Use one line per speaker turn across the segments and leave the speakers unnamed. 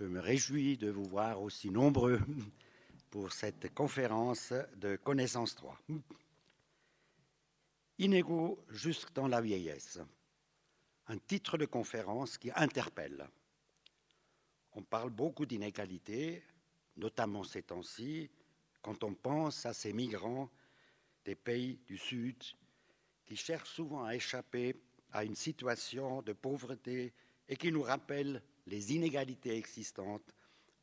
Je me réjouis de vous voir aussi nombreux pour cette conférence de Connaissance 3. Inégaux jusque dans la vieillesse. Un titre de conférence qui interpelle. On parle beaucoup d'inégalités, notamment ces temps-ci, quand on pense à ces migrants des pays du Sud qui cherchent souvent à échapper à une situation de pauvreté et qui nous rappellent les inégalités existantes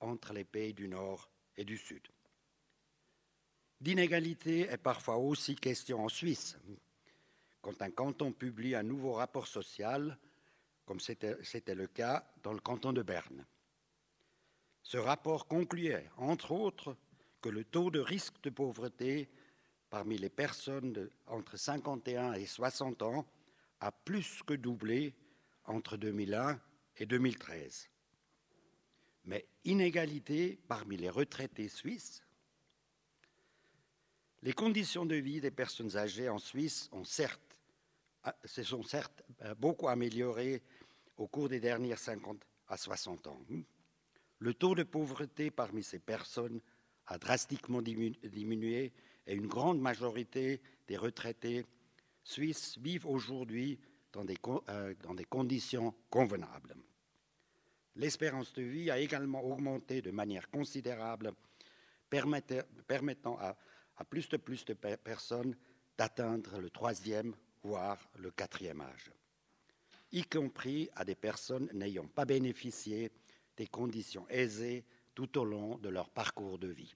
entre les pays du Nord et du Sud. D'inégalité est parfois aussi question en Suisse. Quand un canton publie un nouveau rapport social, comme c'était le cas dans le canton de Berne. Ce rapport concluait, entre autres, que le taux de risque de pauvreté parmi les personnes entre 51 et 60 ans a plus que doublé entre 2001 et 2013. Mais inégalité parmi les retraités suisses. Les conditions de vie des personnes âgées en Suisse ah, se sont certes euh, beaucoup améliorées au cours des dernières 50 à 60 ans. Le taux de pauvreté parmi ces personnes a drastiquement diminué et une grande majorité des retraités suisses vivent aujourd'hui dans, euh, dans des, conditions convenables. L'espérance de vie a également augmenté de manière considérable, permettant à, plus de plus de personnes d'atteindre le troisième, voire le quatrième âge, y compris à des personnes n'ayant pas bénéficié des conditions aisées tout au long de leur parcours de vie.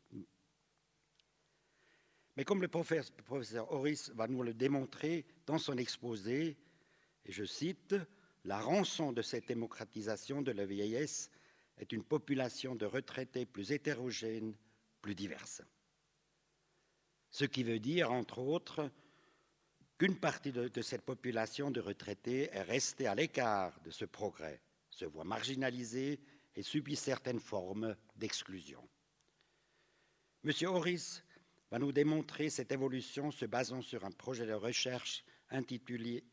Mais comme le professeur Horis va nous le démontrer dans son exposé, et je cite, la rançon de cette démocratisation de la vieillesse est une population de retraités plus hétérogène, plus diverse. Ce qui veut dire, entre autres, qu'une partie de, cette population de retraités est restée à l'écart de ce progrès, se voit marginalisée et subit certaines formes d'exclusion. Monsieur Horis va nous démontrer cette évolution se basant sur un projet de recherche intitulé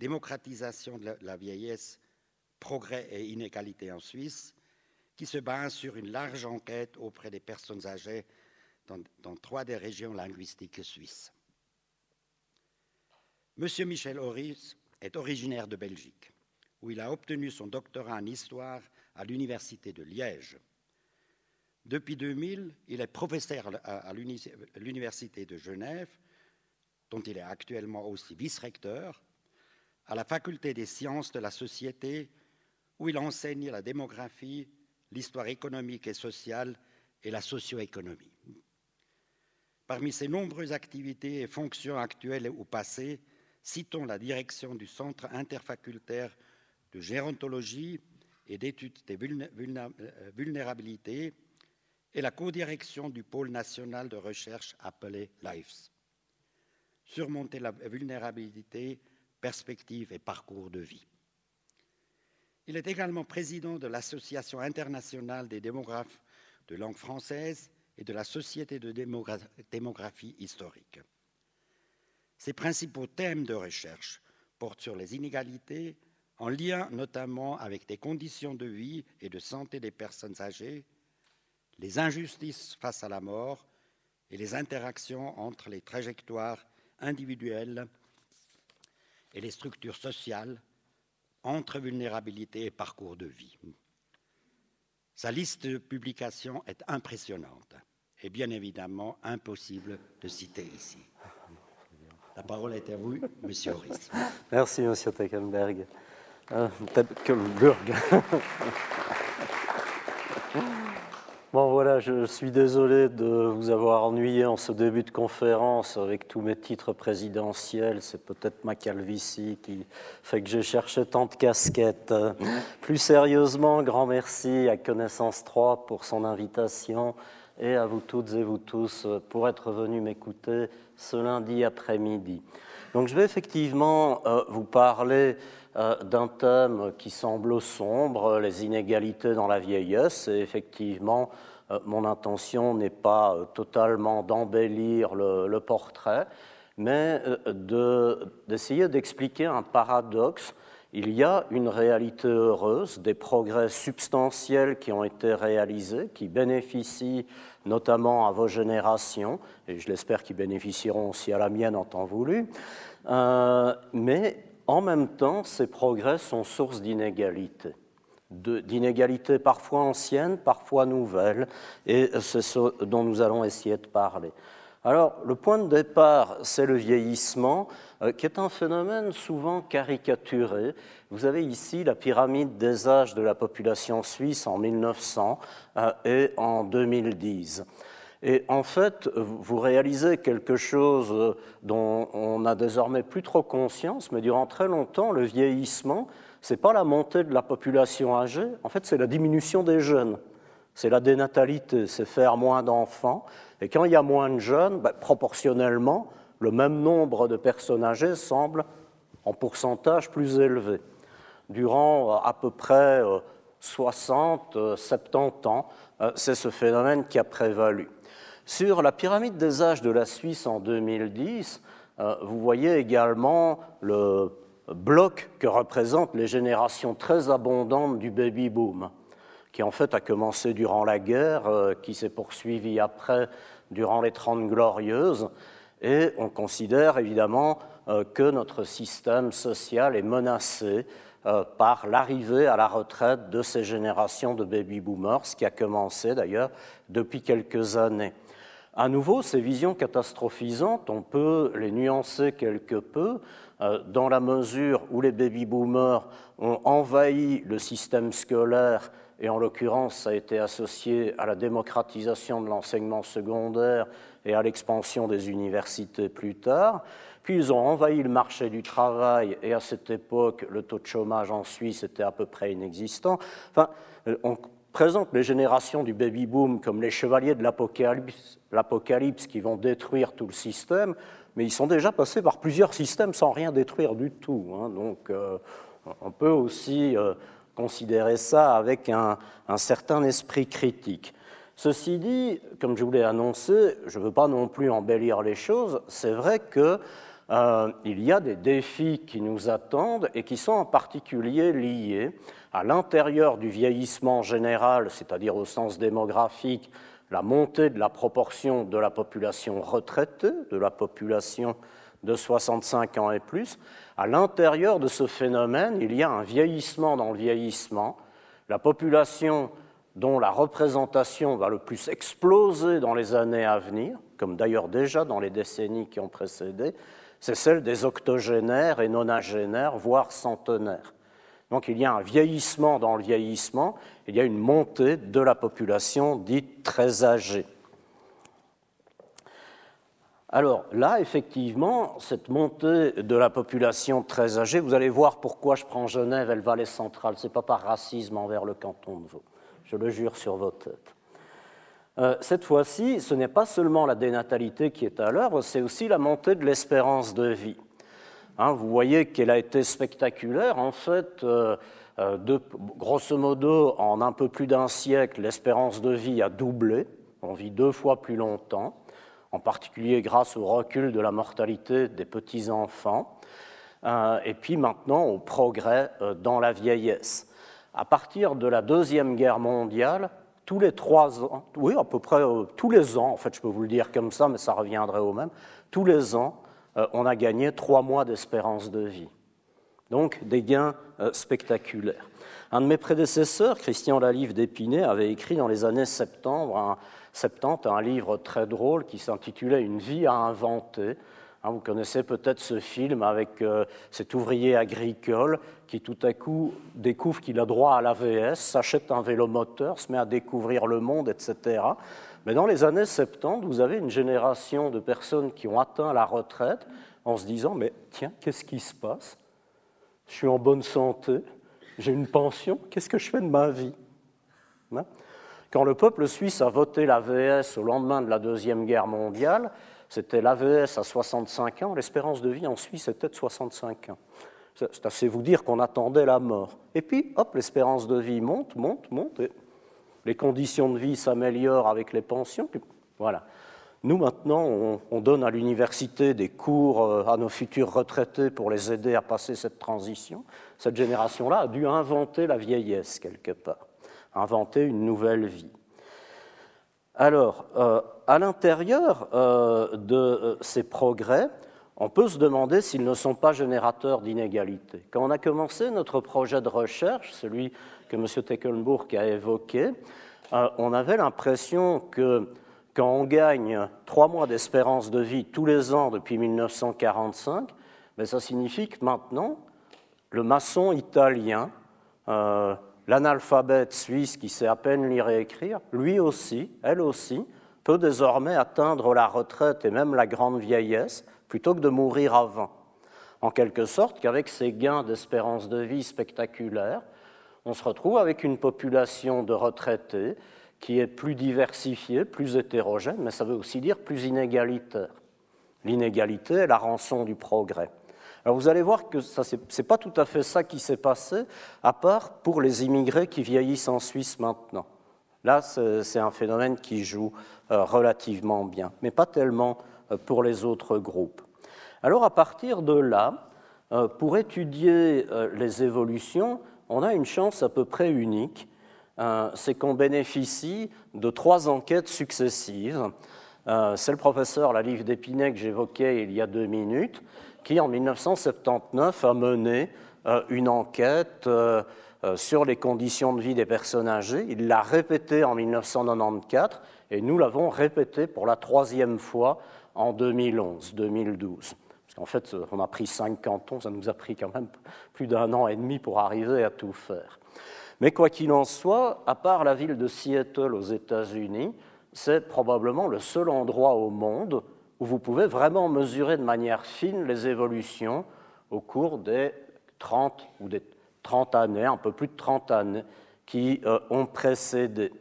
Démocratisation de la vieillesse, progrès et inégalité en Suisse, qui se base sur une large enquête auprès des personnes âgées dans, dans trois des régions linguistiques suisses. Monsieur Michel Horis est originaire de Belgique où il a obtenu son doctorat en histoire à l'Université de Liège. Depuis 2000, il est professeur à l'Université de Genève, dont il est actuellement aussi vice-recteur, à la Faculté des sciences de la société, où il enseigne la démographie, l'histoire économique et sociale et la socio-économie. Parmi ses nombreuses activités et fonctions actuelles ou passées, citons la direction du Centre interfacultaire de gérontologie et d'études des euh, vulnérabilités et la codirection du pôle national de recherche appelé LIFES. Surmonter la vulnérabilité, perspective et parcours de vie. Il est également président de l'Association internationale des démographes de langue française et de la Société de démographie historique. Ses principaux thèmes de recherche portent sur les inégalités, en lien notamment avec les conditions de vie et de santé des personnes âgées, les injustices face à la mort et les interactions entre les trajectoires individuelles et les structures sociales entre vulnérabilité et parcours de vie. Sa liste de publications est impressionnante et bien évidemment impossible de citer ici. La parole est à vous, Monsieur Horis.
Merci, Monsieur Teckenberg. Euh, peut-être que le burg. Bon voilà, je suis désolé de vous avoir ennuyé en ce début de conférence avec tous mes titres présidentiels. C'est peut-être ma calvitie qui fait que j'ai cherché tant de casquettes. Plus sérieusement, grand merci à Connaissance 3 pour son invitation et à vous toutes et vous tous pour être venus m'écouter ce lundi après-midi. Donc je vais effectivement euh, vous parler d'un thème qui semble sombre, les inégalités dans la vieillesse. Et effectivement, euh, mon intention n'est pas euh, totalement d'embellir le, portrait, mais d'essayer d'expliquer un paradoxe il y a une réalité heureuse, des progrès substantiels qui ont été réalisés, qui bénéficient notamment à vos générations, et je l'espère qu'ils bénéficieront aussi à la mienne en temps voulu, euh, mais en même temps, ces progrès sont source d'inégalités d'inégalités parfois anciennes, parfois nouvelles, et c'est ce dont nous allons essayer de parler. Alors, le point de départ, c'est le vieillissement, euh, qui est un phénomène souvent caricaturé. Vous avez ici la pyramide des âges de la population suisse en 1900 euh, et en 2010. Et en fait, vous réalisez quelque chose dont on n'a désormais plus trop conscience, mais durant très longtemps, le vieillissement, ce n'est pas la montée de la population âgée, en fait, c'est la diminution des jeunes. C'est la dénatalité, c'est faire moins d'enfants. Et quand il y a moins de jeunes, ben, proportionnellement, le même nombre de personnes âgées semble en pourcentage plus élevé. Durant euh, à peu près 60, euh, 70 ans, euh, c'est ce phénomène qui a prévalu. Sur la pyramide des âges de la Suisse en 2010, vous voyez également le bloc que représentent les générations très abondantes du baby boom, qui en fait a commencé durant la guerre, qui s'est poursuivi après durant les Trente Glorieuses, et on considère évidemment euh, que notre système social est menacé euh, par l'arrivée à la retraite de ces générations de baby-boomers, ce qui a commencé d'ailleurs depuis quelques années. À nouveau, ces visions catastrophisantes, on peut les nuancer quelque peu euh, dans la mesure où les baby-boomers ont envahi le système scolaire et en l'occurrence, ça a été associé à la démocratisation de l'enseignement secondaire et à l'expansion des universités plus tard. Puis ils ont envahi le marché du travail et à cette époque, le taux de chômage en Suisse était à peu près inexistant. Enfin, euh, on présente les générations du baby-boom comme les chevaliers de l'apocalypse qui vont détruire tout le système, mais ils sont déjà passés par plusieurs systèmes sans rien détruire du tout. Hein. Donc, euh, on peut aussi euh, considérer ça avec un, certain esprit critique. Ceci dit, comme je vous l'ai annoncé, je ne veux pas non plus embellir les choses, c'est vrai qu'il euh, y a des défis qui nous attendent et qui sont en particulier liés à l'intérieur du vieillissement général, c'est-à-dire au sens démographique, la montée de la proportion de la population retraitée, de la population de 65 ans et plus, à l'intérieur de ce phénomène, il y a un vieillissement dans le vieillissement. La population dont la représentation va le plus exploser dans les années à venir, comme d'ailleurs déjà dans les décennies qui ont précédé, c'est celle des octogénaires et nonagénaires, voire centenaires. Donc il y a un vieillissement dans le vieillissement, il y a une montée de la population dite très âgée. Alors là, effectivement, cette montée de la population très âgée, vous allez voir pourquoi je prends Genève et le Valais central. Ce n'est pas par racisme envers le canton de Vaud. Je le jure sur vos têtes. Euh, cette fois-ci, ce n'est pas seulement la dénatalité qui est à l'œuvre, c'est aussi la montée de l'espérance de vie. Hein, vous voyez qu'elle a été spectaculaire. En fait, euh, euh, grosso modo, en un peu plus d'un siècle, l'espérance de vie a doublé. On vit deux fois plus longtemps en particulier grâce au recul de la mortalité des petits-enfants, euh, et puis maintenant au progrès dans la vieillesse. À partir de la Deuxième Guerre mondiale, tous les trois ans, oui, à peu près tous les ans, en fait, je peux vous le dire comme ça, mais ça reviendrait au même, tous les ans, on a gagné trois mois d'espérance de vie. Donc des gains spectaculaires. Un de mes prédécesseurs, Christian Lalive d'Épinay, avait écrit dans les années 70 un, 70, un livre très drôle qui s'intitulait Une vie à inventer. Hein, vous connaissez peut-être ce film avec euh, cet ouvrier agricole qui tout à coup découvre qu'il a droit à l'AVS, s'achète un vélo moteur, se met à découvrir le monde, etc. Mais dans les années 70, vous avez une génération de personnes qui ont atteint la retraite en se disant, mais tiens, qu'est-ce qui se passe? Je suis en bonne santé, j'ai une pension, qu'est-ce que je fais de ma vie? Hein? Quand le peuple suisse a voté l'AVS au lendemain de la Deuxième Guerre mondiale, c'était l'AVS à 65 ans, l'espérance de vie en Suisse était de 65 ans. C'est assez vous dire qu'on attendait la mort. Et puis, hop, l'espérance de vie monte, monte, monte, les conditions de vie s'améliorent avec les pensions. voilà. Nous, maintenant, on, donne à l'université des cours euh, à nos futurs retraités pour les aider à passer cette transition. Cette génération-là a dû inventer la vieillesse quelque part, inventer une nouvelle vie. Alors, euh, à l'intérieur euh, de ces progrès, on peut se demander s'ils ne sont pas générateurs d'inégalités. Quand on a commencé notre projet de recherche, celui que M. Tecklenburg a évoqué, on avait l'impression que quand on gagne trois mois d'espérance de vie tous les ans depuis 1945, ben ça signifie que maintenant, le maçon italien, euh, l'analphabète suisse qui sait à peine lire et écrire, lui aussi, elle aussi, peut désormais atteindre la retraite et même la grande vieillesse plutôt que de mourir avant. En quelque sorte qu'avec ces gains d'espérance de vie spectaculaires, on se retrouve avec une population de retraités qui est plus diversifié, plus hétérogène, mais ça veut aussi dire plus inégalitaire. L'inégalité est la rançon du progrès. Alors vous allez voir que ce n'est pas tout à fait ça qui s'est passé, à part pour les immigrés qui vieillissent en Suisse maintenant. Là, c'est un phénomène qui joue euh, relativement bien, mais pas tellement euh, pour les autres groupes. Alors à partir de là, euh, pour étudier les évolutions, on a une chance à peu près unique, euh, c'est qu'on bénéficie de trois enquêtes successives. Euh, c'est le professeur Lalive d'Épinay que j'évoquais il y a deux minutes, qui en 1979 a mené euh, une enquête sur les conditions de vie des personnes âgées. Il l'a répétée en 1994 et nous l'avons répétée pour la troisième fois en 2011-2012. Parce qu'en fait, on a pris cinq cantons, ça nous a pris quand même plus d'un an et demi pour arriver à tout faire. Mais quoi qu'il en soit, à part la ville de Seattle aux États-Unis, c'est probablement le seul endroit au monde où vous pouvez vraiment mesurer de manière fine les évolutions au cours des 30 ou des 30 années, un peu plus de 30 années qui euh, ont précédé.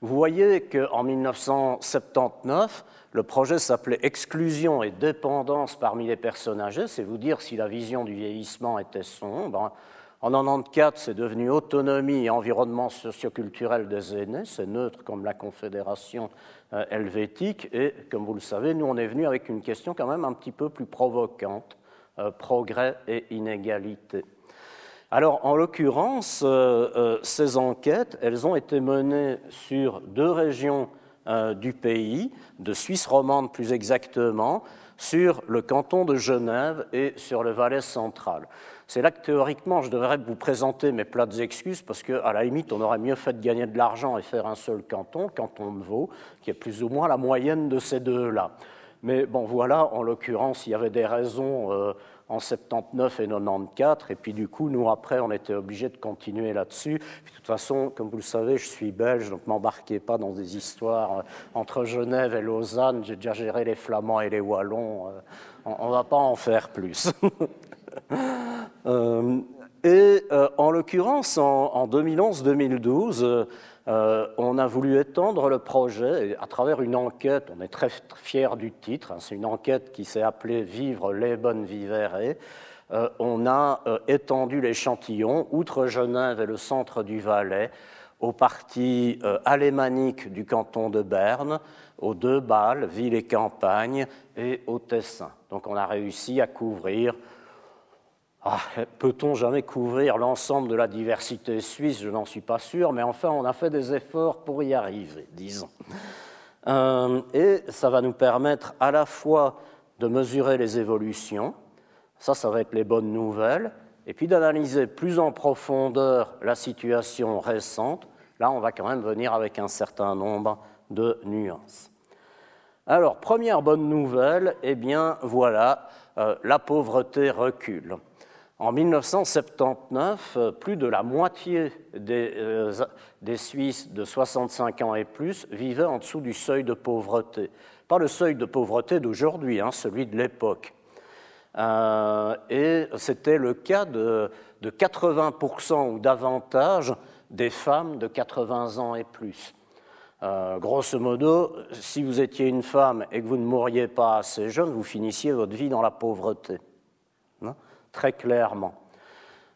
Vous voyez qu'en 1979, le projet s'appelait Exclusion et dépendance parmi les personnes âgées, c'est vous dire si la vision du vieillissement était sombre. En 1994, c'est devenu autonomie et environnement socioculturel des aînés, c'est neutre comme la Confédération euh, helvétique, et comme vous le savez, nous on est venu avec une question quand même un petit peu plus provocante, euh, progrès et inégalité. Alors, en l'occurrence, euh, ces enquêtes, elles ont été menées sur deux régions du pays, de Suisse romande plus exactement, sur le canton de Genève et sur le Valais central. C'est là que théoriquement, je devrais vous présenter mes plates excuses, parce qu'à la limite, on aurait mieux fait de gagner de l'argent et faire un seul canton, canton de Vaud, qui est plus ou moins la moyenne de ces deux-là. Mais bon, voilà, en l'occurrence, il y avait des raisons euh, en 79 et 94, et puis du coup, nous, après, on était obligés de continuer là-dessus. De toute façon, comme vous le savez, je suis belge, donc m'embarquez pas dans des histoires euh, entre Genève et Lausanne. J'ai déjà géré les Flamands et les Wallons. Euh, on ne va pas en faire plus. Euh, et en l'occurrence, en, 2011-2012, euh, on a voulu étendre le projet à travers une enquête. On est très fiers du titre. Hein, c'est une enquête qui s'est appelée Vivre les bonnes vivere. on a étendu l'échantillon, outre Genève et le centre du Valais, aux parties alémaniques du canton de Berne, aux deux Bâles, ville et campagne, et au Tessin. Donc on a réussi à couvrir ah, peut-on jamais couvrir l'ensemble de la diversité suisse? Je n'en suis pas sûr, mais enfin, on a fait des efforts pour y arriver, disons. Euh, et ça va nous permettre à la fois de mesurer les évolutions, ça, ça va être les bonnes nouvelles, et puis d'analyser plus en profondeur la situation récente. Là, on va quand même venir avec un certain nombre de nuances. Alors, première bonne nouvelle, eh bien voilà, euh, la pauvreté recule. En 1979, euh, plus de la moitié euh, des, Suisses de 65 ans et plus vivaient en dessous du seuil de pauvreté. Pas le seuil de pauvreté d'aujourd'hui, hein, celui de l'époque. Euh, et c'était le cas de, 80% ou davantage des femmes de 80 ans et plus. grosso modo, si vous étiez une femme et que vous ne mouriez pas assez jeune, vous finissiez votre vie dans la pauvreté très clairement.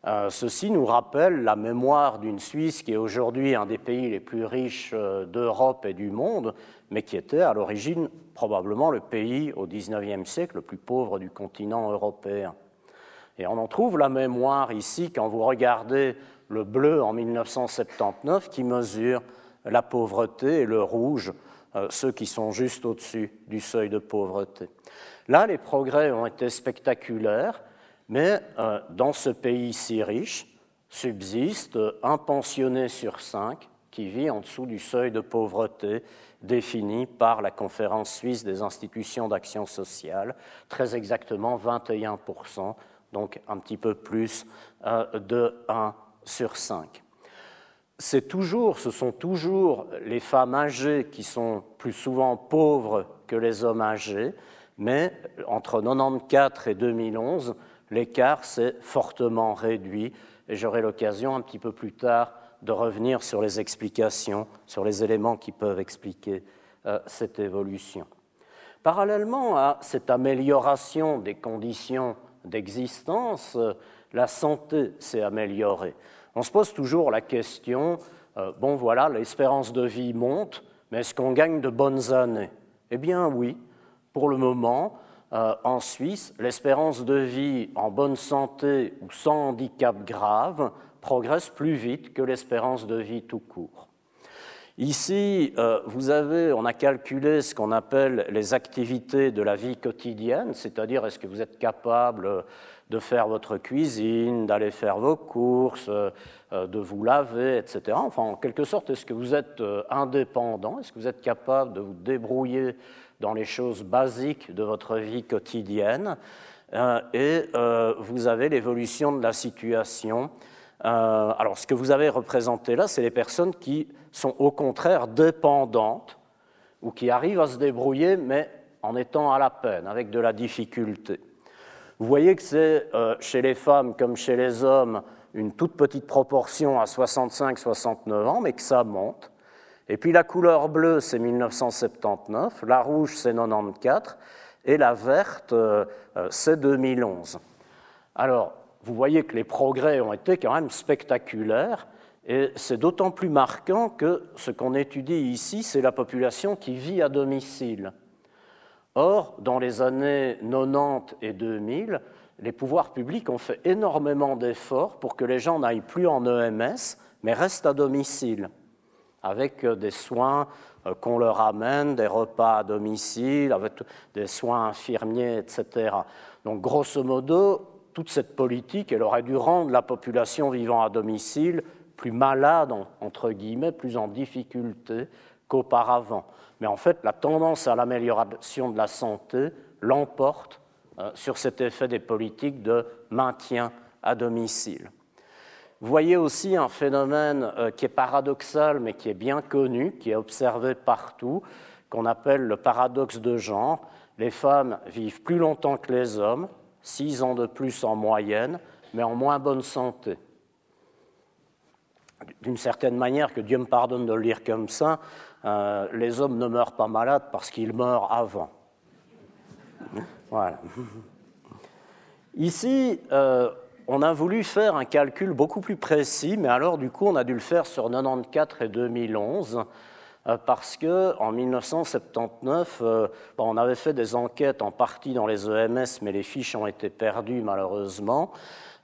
Euh, ceci nous rappelle la mémoire d'une Suisse qui est aujourd'hui un des pays les plus riches euh, d'Europe et du monde, mais qui était à l'origine probablement le pays au XIXe siècle le plus pauvre du continent européen. Et on en trouve la mémoire ici quand vous regardez le bleu en 1979 qui mesure la pauvreté et le rouge, euh, ceux qui sont juste au-dessus du seuil de pauvreté. Là, les progrès ont été spectaculaires mais euh, dans ce pays si riche, subsiste un pensionné sur cinq qui vit en dessous du seuil de pauvreté défini par la Conférence suisse des institutions d'action sociale, très exactement 21%, donc un petit peu plus euh, de 1 sur 5. C'est toujours, ce sont toujours les femmes âgées qui sont plus souvent pauvres que les hommes âgés, mais entre 1994 et 2011, l'écart s'est fortement réduit et j'aurai l'occasion un petit peu plus tard de revenir sur les explications, sur les éléments qui peuvent expliquer euh, cette évolution. Parallèlement à cette amélioration des conditions d'existence, euh, la santé s'est améliorée. On se pose toujours la question, euh, bon voilà, l'espérance de vie monte, mais est-ce qu'on gagne de bonnes années? Eh bien oui, pour le moment, euh, en Suisse, l'espérance de vie en bonne santé ou sans handicap grave progresse plus vite que l'espérance de vie tout court. Ici, euh, vous avez, on a calculé ce qu'on appelle les activités de la vie quotidienne, c'est-à-dire est-ce que vous êtes capable de faire votre cuisine, d'aller faire vos courses, euh, de vous laver, etc. Enfin, en quelque sorte, est-ce que vous êtes indépendant? Est-ce que vous êtes capable de vous débrouiller dans les choses basiques de votre vie quotidienne. Euh, et euh, vous avez l'évolution de la situation. Euh, alors, ce que vous avez représenté là, c'est les personnes qui sont au contraire dépendantes ou qui arrivent à se débrouiller, mais en étant à la peine, avec de la difficulté. Vous voyez que c'est chez les femmes comme chez les hommes une toute petite proportion à 65-69 ans, mais que ça monte. Et puis la couleur bleue, c'est 1979, la rouge, c'est 94, et la verte, euh, euh, c'est 2011. Alors, vous voyez que les progrès ont été quand même spectaculaires, et c'est d'autant plus marquant que ce qu'on étudie ici, c'est la population qui vit à domicile. Or, dans les années 90 et 2000, les pouvoirs publics ont fait énormément d'efforts pour que les gens n'aillent plus en EMS, mais restent à domicile avec euh, des soins euh, qu'on leur amène, des repas à domicile, avec des soins infirmiers, etc. Donc, grosso modo, toute cette politique, elle aurait dû rendre la population vivant à domicile plus malade, entre guillemets, plus en difficulté qu'auparavant. Mais en fait, la tendance à l'amélioration de la santé l'emporte euh, sur cet effet des politiques de maintien à domicile. Vous voyez aussi un phénomène euh, qui est paradoxal, mais qui est bien connu, qui est observé partout, qu'on appelle le paradoxe de genre. Les femmes vivent plus longtemps que les hommes, six ans de plus en moyenne, mais en moins bonne santé. D'une certaine manière, que Dieu me pardonne de le lire comme ça, euh, les hommes ne meurent pas malades parce qu'ils meurent avant. Voilà. Ici, euh, on a voulu faire un calcul beaucoup plus précis, mais alors du coup on a dû le faire sur 94 et 2011 euh, parce que en 1979, euh, on avait fait des enquêtes en partie dans les EMS, mais les fiches ont été perdues malheureusement.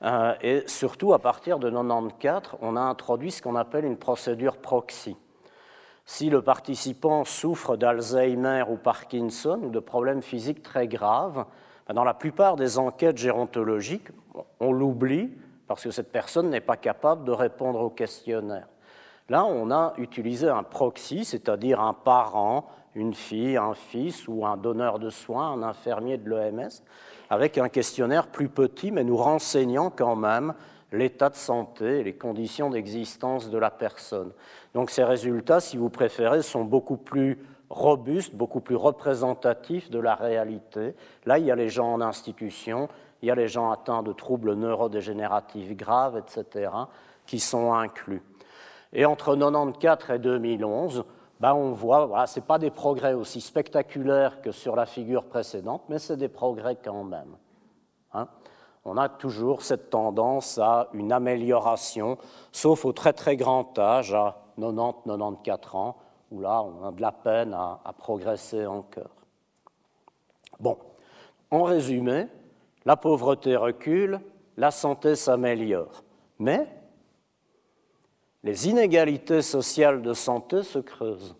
Euh, et surtout, à partir de 94, on a introduit ce qu'on appelle une procédure proxy. Si le participant souffre d'Alzheimer ou Parkinson ou de problèmes physiques très graves, dans la plupart des enquêtes gérontologiques, on l'oublie parce que cette personne n'est pas capable de répondre au questionnaire. Là, on a utilisé un proxy, c'est-à-dire un parent, une fille, un fils ou un donneur de soins, un infirmier de l'EMS, avec un questionnaire plus petit, mais nous renseignant quand même l'état de santé et les conditions d'existence de la personne. Donc ces résultats, si vous préférez, sont beaucoup plus robustes, beaucoup plus représentatifs de la réalité. Là, il y a les gens en institution, il y a les gens atteints de troubles neurodégénératifs graves, etc., qui sont inclus. Et entre 1994 et 2011, ben on voit, voilà, ce n'est pas des progrès aussi spectaculaires que sur la figure précédente, mais c'est des progrès quand même. Hein. on a toujours cette tendance à une amélioration, sauf au très très grand âge, à 90-94 ans, où là, on a de la peine à, progresser encore. Bon, en résumé, la pauvreté recule, la santé s'améliore. Mais les inégalités sociales de santé se creusent.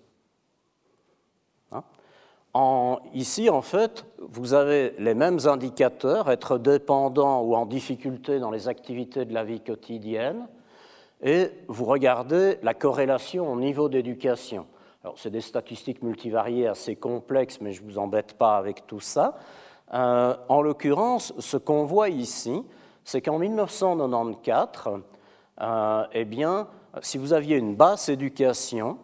Hein? ici, en fait, vous avez les mêmes indicateurs, être dépendant ou en difficulté dans les activités de la vie quotidienne, et vous regardez la corrélation au niveau d'éducation. Alors, c'est des statistiques multivariées assez complexes, mais je ne vous embête pas avec tout ça. Euh, en l'occurrence, ce qu'on voit ici, c'est qu'en 1994, euh, eh bien, si vous aviez une basse éducation,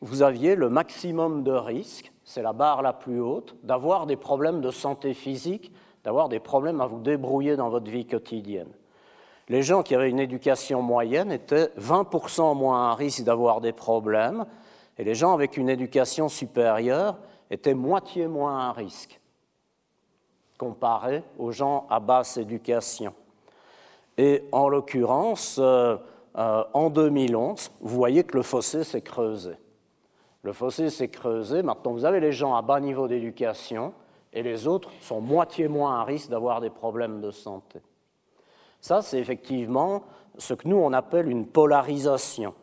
vous aviez le maximum de risques, c'est la barre la plus haute, d'avoir des problèmes de santé physique, d'avoir des problèmes à vous débrouiller dans votre vie quotidienne. Les gens qui avaient une éducation moyenne étaient 20% moins à risque d'avoir des problèmes, et les gens avec une éducation supérieure étaient moitié moins à risque comparé aux gens à basse éducation. Et en l'occurrence, euh, euh, en 2011, vous voyez que le fossé s'est creusé. Le fossé s'est creusé. Maintenant, vous avez les gens à bas niveau d'éducation et les autres sont moitié moins à risque d'avoir des problèmes de santé. Ça, c'est effectivement ce que nous, on appelle une polarisation.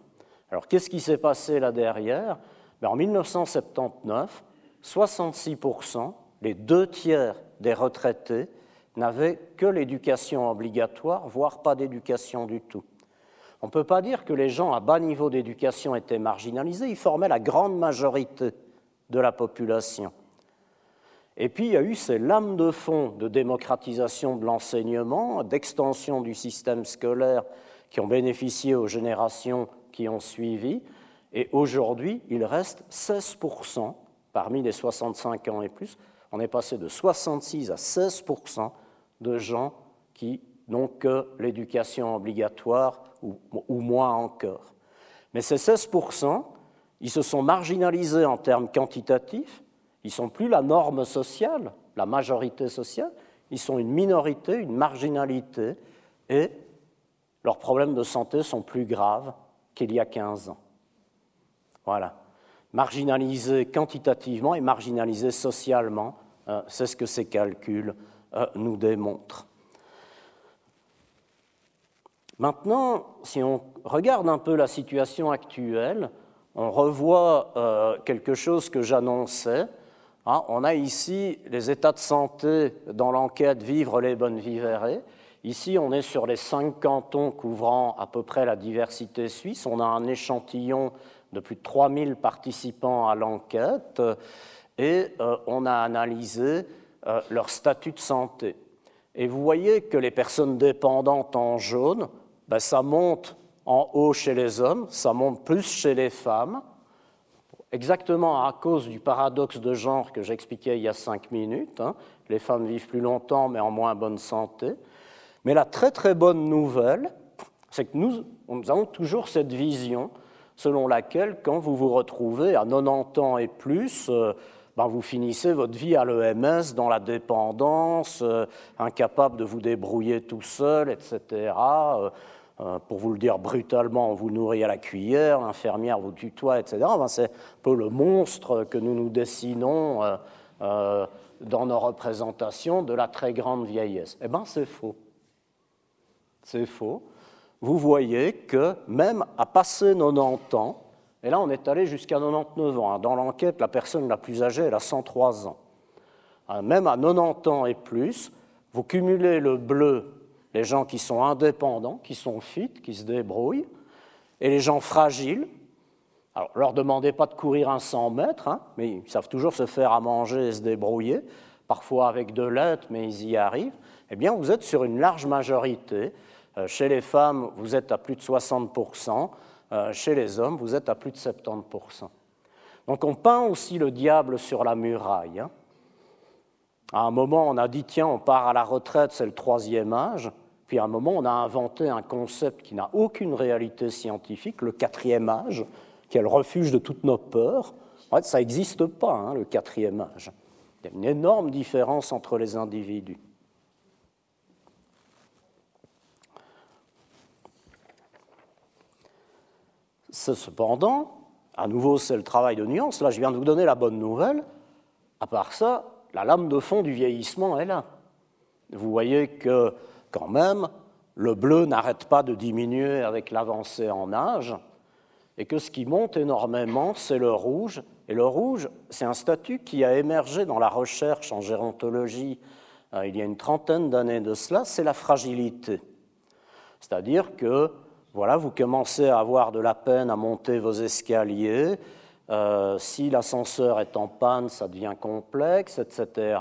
Alors, qu'est-ce qui s'est passé là derrière? Ben, En 1979, 66%, les deux tiers des retraités n'avaient que l'éducation obligatoire, voire pas d'éducation du tout. On ne peut pas dire que les gens à bas niveau d'éducation étaient marginalisés, ils formaient la grande majorité de la population. Et puis il y a eu ces lames de fond de démocratisation de l'enseignement, d'extension du système scolaire qui ont bénéficié aux générations qui ont suivi. Et aujourd'hui, il reste 16% parmi les 65 ans et plus on est passé de 66 à 16% de gens qui n'ont que l'éducation obligatoire ou, moins encore. Mais ces 16% ils se sont marginalisés en termes quantitatifs, ils sont plus la norme sociale, la majorité sociale, ils sont une minorité, une marginalité, et leurs problèmes de santé sont plus graves qu'il y a 15 ans. Voilà marginalisés quantitativement et marginalisés socialement. Euh, c'est ce que ces calculs euh, nous démontrent. Maintenant, si on regarde un peu la situation actuelle, on revoit euh, quelque chose que j'annonçais. Hein. on a ici les états de santé dans l'enquête Vivre les bonnes vivérées. Ici, on est sur les cinq cantons couvrant à peu près la diversité suisse. On a un échantillon de plus de 3000 participants à l'enquête et euh, on a analysé euh, leur statut de santé. Et vous voyez que les personnes dépendantes en jaune, ben, ça monte en haut chez les hommes, ça monte plus chez les femmes, exactement à cause du paradoxe de genre que j'expliquais il y a cinq minutes. Hein. Les femmes vivent plus longtemps mais en moins bonne santé. Mais la très très bonne nouvelle, c'est que nous, nous avons toujours cette vision selon laquelle, quand vous vous retrouvez à 90 ans et plus, euh, ben vous finissez votre vie à l'EMS dans la dépendance, euh, incapable de vous débrouiller tout seul, etc. Euh, pour vous le dire brutalement, on vous nourrit à la cuillère, l'infirmière vous tutoie, etc. Ben c'est un peu le monstre que nous nous dessinons dans nos représentations de la très grande vieillesse. Eh bien, c'est faux. C'est faux. Vous voyez que même à passer 90 ans, et là on est allé jusqu'à 99 ans, hein, dans l'enquête la personne la plus âgée elle a 103 ans, hein, même à 90 ans et plus, vous cumulez le bleu, les gens qui sont indépendants, qui sont fit, qui se débrouillent, et les gens fragiles, alors leur demandez pas de courir un 100 mètres, hein, mais ils savent toujours se faire à manger et se débrouiller, parfois avec de l'aide, mais ils y arrivent, eh bien vous êtes sur une large majorité chez les femmes, vous êtes à plus de 60%, euh, chez les hommes, vous êtes à plus de 70%. Donc on peint aussi le diable sur la muraille. Hein. À un moment, on a dit, tiens, on part à la retraite, c'est le troisième âge. Puis à un moment, on a inventé un concept qui n'a aucune réalité scientifique, le quatrième âge, qui est le refuge de toutes nos peurs. En fait, ça n'existe pas, hein, le quatrième âge. Il y a une énorme différence entre les individus. Cependant, à nouveau, c'est le travail de nuance. Là, je viens de vous donner la bonne nouvelle. À part ça, la lame de fond du vieillissement est là. Vous voyez que, quand même, le bleu n'arrête pas de diminuer avec l'avancée en âge, et que ce qui monte énormément, c'est le rouge. Et le rouge, c'est un statut qui a émergé dans la recherche en gérontologie euh, il y a une trentaine d'années de cela, c'est la fragilité. C'est-à-dire que voilà, vous commencez à avoir de la peine à monter vos escaliers. Euh, si l'ascenseur est en panne, ça devient complexe, etc.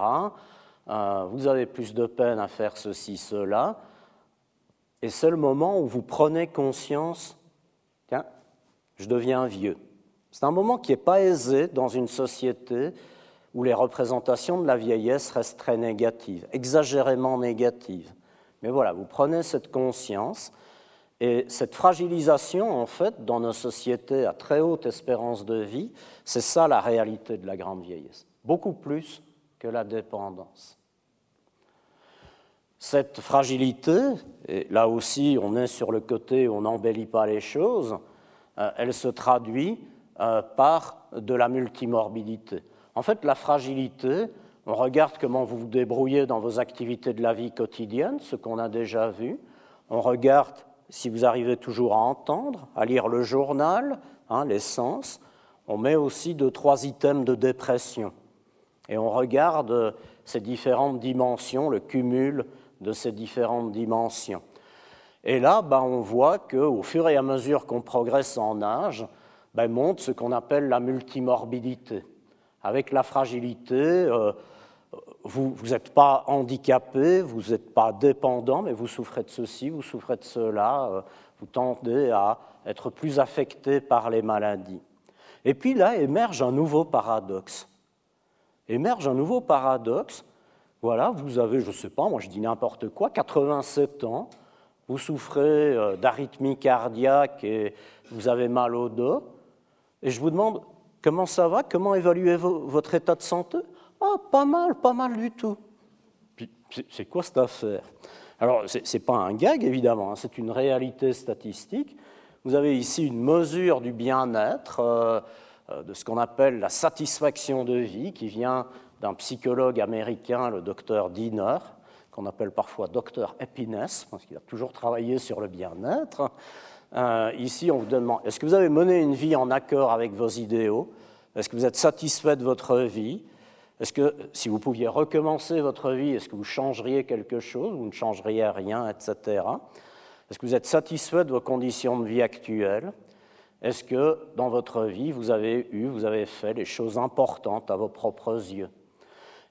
Euh, vous avez plus de peine à faire ceci, cela. Et c'est le moment où vous prenez conscience, tiens, je deviens vieux. C'est un moment qui n'est pas aisé dans une société où les représentations de la vieillesse restent très négatives, exagérément négatives. Mais voilà, vous prenez cette conscience et cette fragilisation, en fait, dans nos sociétés à très haute espérance de vie, c'est ça la réalité de la grande vieillesse, beaucoup plus que la dépendance. Cette fragilité, et là aussi on est sur le côté on n'embellit pas les choses, euh, elle se traduit euh, par de la multimorbidité. En fait, la fragilité, on regarde comment vous vous débrouillez dans vos activités de la vie quotidienne, ce qu'on a déjà vu. On regarde si vous arrivez toujours à entendre, à lire le journal, hein, les sens. On met aussi deux, trois items de dépression. Et on regarde ces différentes dimensions, le cumul de ces différentes dimensions. Et là, ben, on voit qu'au fur et à mesure qu'on progresse en âge, ben, monte ce qu'on appelle la multimorbidité avec la fragilité, euh, vous n'êtes pas handicapé, vous n'êtes pas dépendant, mais vous souffrez de ceci, vous souffrez de cela, euh, vous tendez à être plus affecté par les maladies. Et puis là émerge un nouveau paradoxe. Émerge un nouveau paradoxe. Voilà, vous avez, je ne sais pas, moi je dis n'importe quoi, 87 ans, vous souffrez euh, d'arythmie cardiaque et vous avez mal au dos, et je vous demande, Comment ça va? Comment évaluez votre état de santé? Ah, pas mal, pas mal du tout. C'est quoi cette affaire? Alors, ce n'est pas un gag, évidemment, hein, c'est une réalité statistique. Vous avez ici une mesure du bien-être, euh, euh, de ce qu'on appelle la satisfaction de vie, qui vient d'un psychologue américain, le docteur Diener, qu'on appelle parfois docteur Happiness, parce qu'il a toujours travaillé sur le bien-être. Euh, ici, on vous demande est-ce que vous avez mené une vie en accord avec vos idéaux? Est-ce que vous êtes satisfait de votre vie? Est-ce que si vous pouviez recommencer votre vie, est-ce que vous changeriez quelque chose Vous ne changeriez rien, etc. Est-ce que vous êtes satisfait de vos conditions de vie actuelles? Est-ce que dans votre vie, vous avez eu, vous avez fait les choses importantes à vos propres yeux?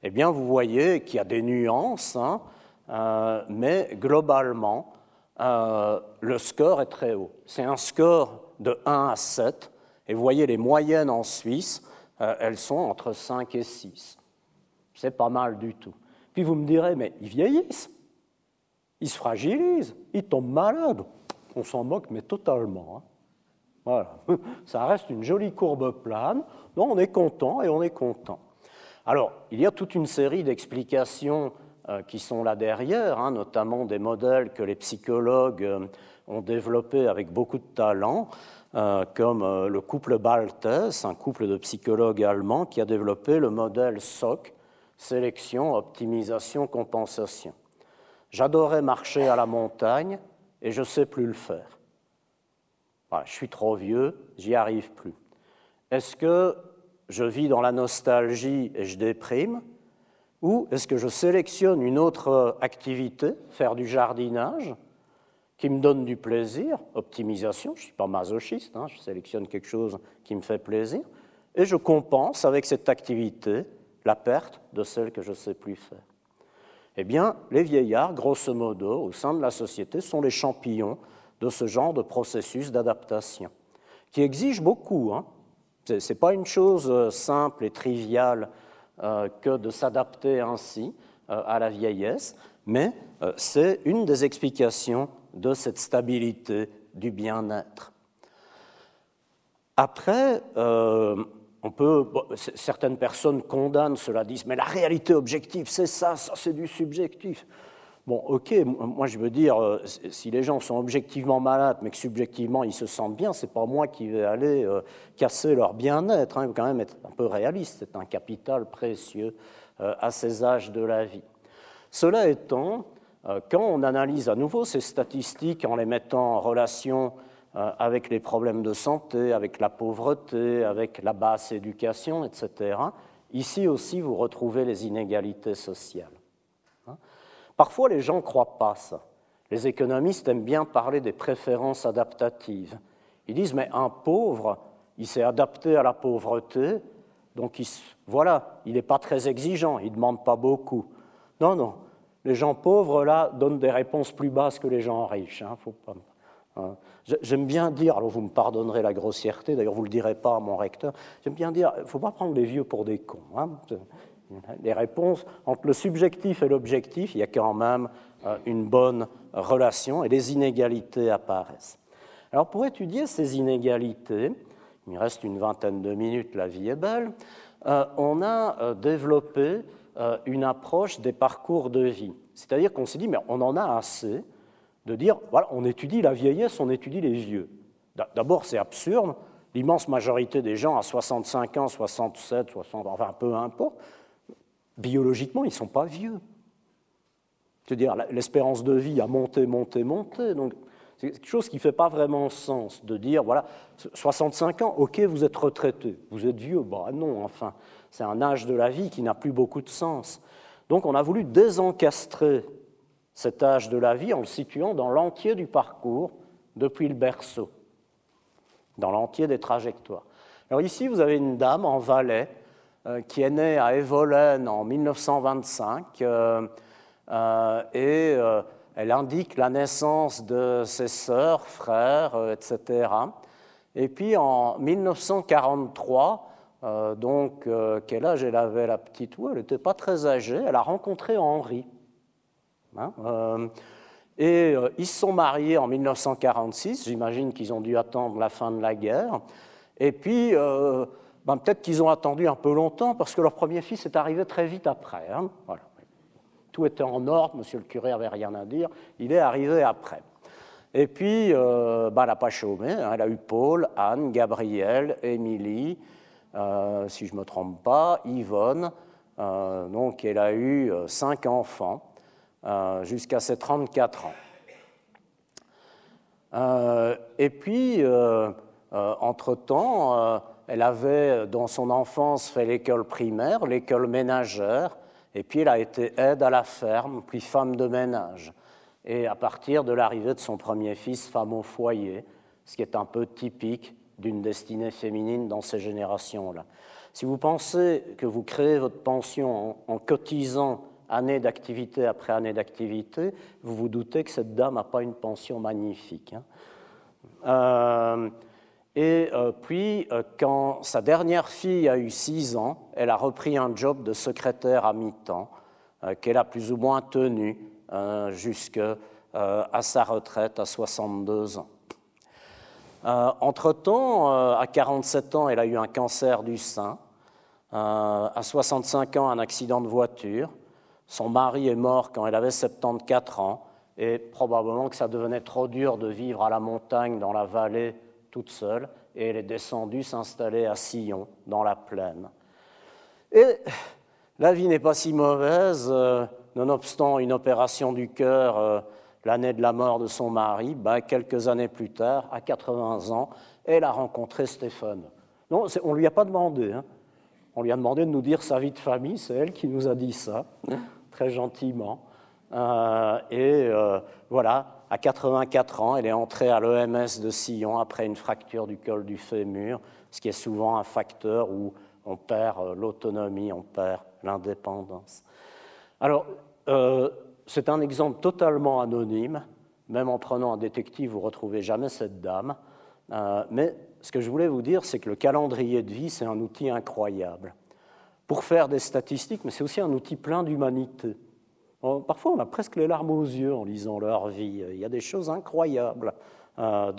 Eh bien, vous voyez qu'il y a des nuances, hein, euh, mais globalement, euh, le score est très haut. C'est un score de 1 à 7. Et vous voyez, les moyennes en Suisse, euh, elles sont entre 5 et 6. C'est pas mal du tout. Puis vous me direz, mais ils vieillissent, ils se fragilisent, ils tombent malades. On s'en moque, mais totalement. Hein. Voilà. Ça reste une jolie courbe plane. Non, on est content et on est content. Alors, il y a toute une série d'explications euh, qui sont là derrière, hein, notamment des modèles que les psychologues euh, ont développés avec beaucoup de talent, euh, comme le couple Baltes, un couple de psychologues allemands qui a développé le modèle SOC, sélection, optimisation, compensation. J'adorais marcher à la montagne et je ne sais plus le faire. je suis trop vieux, j'y arrive plus. Est-ce que je vis dans la nostalgie et je déprime? Ou est-ce que je sélectionne une autre activité, faire du jardinage, qui me donne du plaisir, optimisation, je ne suis pas masochiste, hein, je sélectionne quelque chose qui me fait plaisir, et je compense avec cette activité la perte de celle que je ne sais plus faire. Eh bien, les vieillards, grosso modo, au sein de la société, sont les champions de ce genre de processus d'adaptation, qui exige beaucoup. Hein. Ce n'est pas une chose simple et triviale euh, que de s'adapter ainsi euh, à la vieillesse, mais euh, c'est une des explications de cette stabilité du bien-être. Après, on peut, certaines personnes condamnent cela, disent, mais la réalité objective, c'est ça, ça c'est du subjectif. Bon, ok, moi je veux dire, euh, si les gens sont objectivement malades, mais que subjectivement ils se sentent bien, c'est pas moi qui vais aller euh, casser leur bien-être. Hein. Il faut quand même être un peu réaliste, c'est un capital précieux euh, à ces âges de la vie. Cela étant, quand on analyse à nouveau ces statistiques en les mettant en relation avec les problèmes de santé, avec la pauvreté, avec la basse éducation, etc., ici aussi vous retrouvez les inégalités sociales. Parfois, les gens ne croient pas ça. Les économistes aiment bien parler des préférences adaptatives. Ils disent, mais un pauvre, il s'est adapté à la pauvreté, donc voilà, il n'est pas très exigeant, il ne demande pas beaucoup. Non, non, les gens pauvres, là, donnent des réponses plus basses que les gens riches. Hein, hein. J'aime bien dire, alors vous me pardonnerez la grossièreté, d'ailleurs vous ne le direz pas à mon recteur, j'aime bien dire, il ne faut pas prendre les vieux pour des cons. Hein. Les réponses, entre le subjectif et l'objectif, il y a quand même euh, une bonne relation et les inégalités apparaissent. Alors pour étudier ces inégalités, il me reste une vingtaine de minutes, la vie est belle, euh, on a euh, développé une approche des parcours de vie. C'est-à-dire qu'on s'est dit, mais on en a assez de dire, voilà, on étudie la vieillesse, on étudie les vieux. D'abord, c'est absurde. L'immense majorité des gens à 65 ans, 67, 60, enfin peu importe, biologiquement, ils ne sont pas vieux. C'est-à-dire, l'espérance de vie a monté, monté, monté. Donc, c'est quelque chose qui ne fait pas vraiment sens de dire, voilà, 65 ans, ok, vous êtes retraité, vous êtes vieux, bah non, enfin, c'est un âge de la vie qui n'a plus beaucoup de sens. Donc, on a voulu désencastrer cet âge de la vie en le situant dans l'entier du parcours depuis le berceau, dans l'entier des trajectoires. Alors ici, vous avez une dame en Valais euh, qui est née à Evolen en 1925 euh, euh, et elle indique la naissance de ses sœurs, frères, etc. Et puis en 1943, donc quel âge elle avait la petite Elle n'était pas très âgée. Elle a rencontré Henri. Hein, et ils se sont mariés en 1946. J'imagine qu'ils ont dû attendre la fin de la guerre. Et puis ben, peut-être qu'ils ont attendu un peu longtemps parce que leur premier fils est arrivé très vite après. Hein. Tout était en ordre, monsieur le curé n'avait rien à dire, il est arrivé après. Et puis, euh, ben, elle n'a pas chômé, hein. elle a eu Paul, Anne, Gabriel, Émilie, euh, si je ne me trompe pas, Yvonne. Euh, donc, elle a eu cinq enfants jusqu'à ses 34 ans. et puis, entre-temps, elle avait, dans son enfance, fait l'école primaire, l'école ménagère, et puis elle a été aide à la ferme, puis femme de ménage. Et à partir de l'arrivée de son premier fils, femme au foyer, ce qui est un peu typique d'une destinée féminine dans ces générations-là. Si vous pensez que vous créez votre pension en, cotisant année d'activité après année d'activité, vous vous doutez que cette dame n'a pas une pension magnifique. Hein. Euh, et euh, puis, euh, quand sa dernière fille a eu 6 ans, elle a repris un job de secrétaire à mi-temps qu'elle a plus ou moins tenu jusqu'à sa retraite à 62 ans. Entre-temps, à 47 ans, elle a eu un cancer du sein. à 65 ans, un accident de voiture. Son mari est mort quand elle avait 74 ans. Et probablement que ça devenait trop dur de vivre à la montagne, dans la vallée, toute seule, et elle est descendue s'installer à Sillon, dans la plaine. Et la vie n'est pas si mauvaise, euh, nonobstant une opération du cœur euh, l'année de la mort de son mari, ben, quelques années plus tard, à 80 ans, elle a rencontré Stéphane. Non, on ne lui a pas demandé. Hein. On lui a demandé de nous dire sa vie de famille, c'est elle qui nous a dit ça, très gentiment. Euh, et voilà, à 84 ans, elle est entrée à l'EMS de Sillon après une fracture du col du fémur, ce qui est souvent un facteur où on perd euh, l'autonomie, on perd l'indépendance. Alors, euh, c'est un exemple totalement anonyme. Même en prenant un détective, vous ne retrouvez jamais cette dame. Euh, mais ce que je voulais vous dire, c'est que le calendrier de vie, c'est un outil incroyable. Pour faire des statistiques, mais c'est aussi un outil plein d'humanité. Parfois, on a presque les larmes aux yeux en lisant leur vie. Il y a des choses incroyables, euh,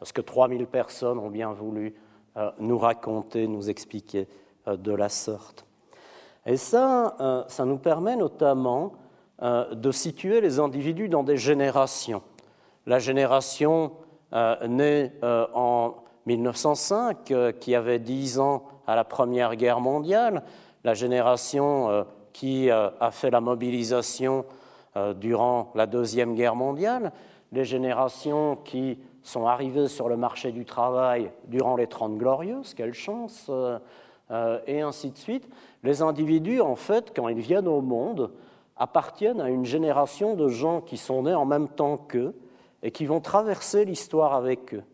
parce que 3000 personnes ont bien voulu euh, nous raconter, nous expliquer de la sorte. Et ça, ça nous permet notamment de situer les individus dans des générations. La génération née en 1905, qui avait 10 ans à la Première Guerre mondiale, la génération qui a fait la mobilisation durant la Deuxième Guerre mondiale, les générations qui sont arrivées sur le marché du travail durant les Trente Glorieuses, quelle chance, euh, euh, et ainsi de suite. Les individus, en fait, quand ils viennent au monde, appartiennent à une génération de gens qui sont nés en même temps qu'eux et qui vont traverser l'histoire avec eux.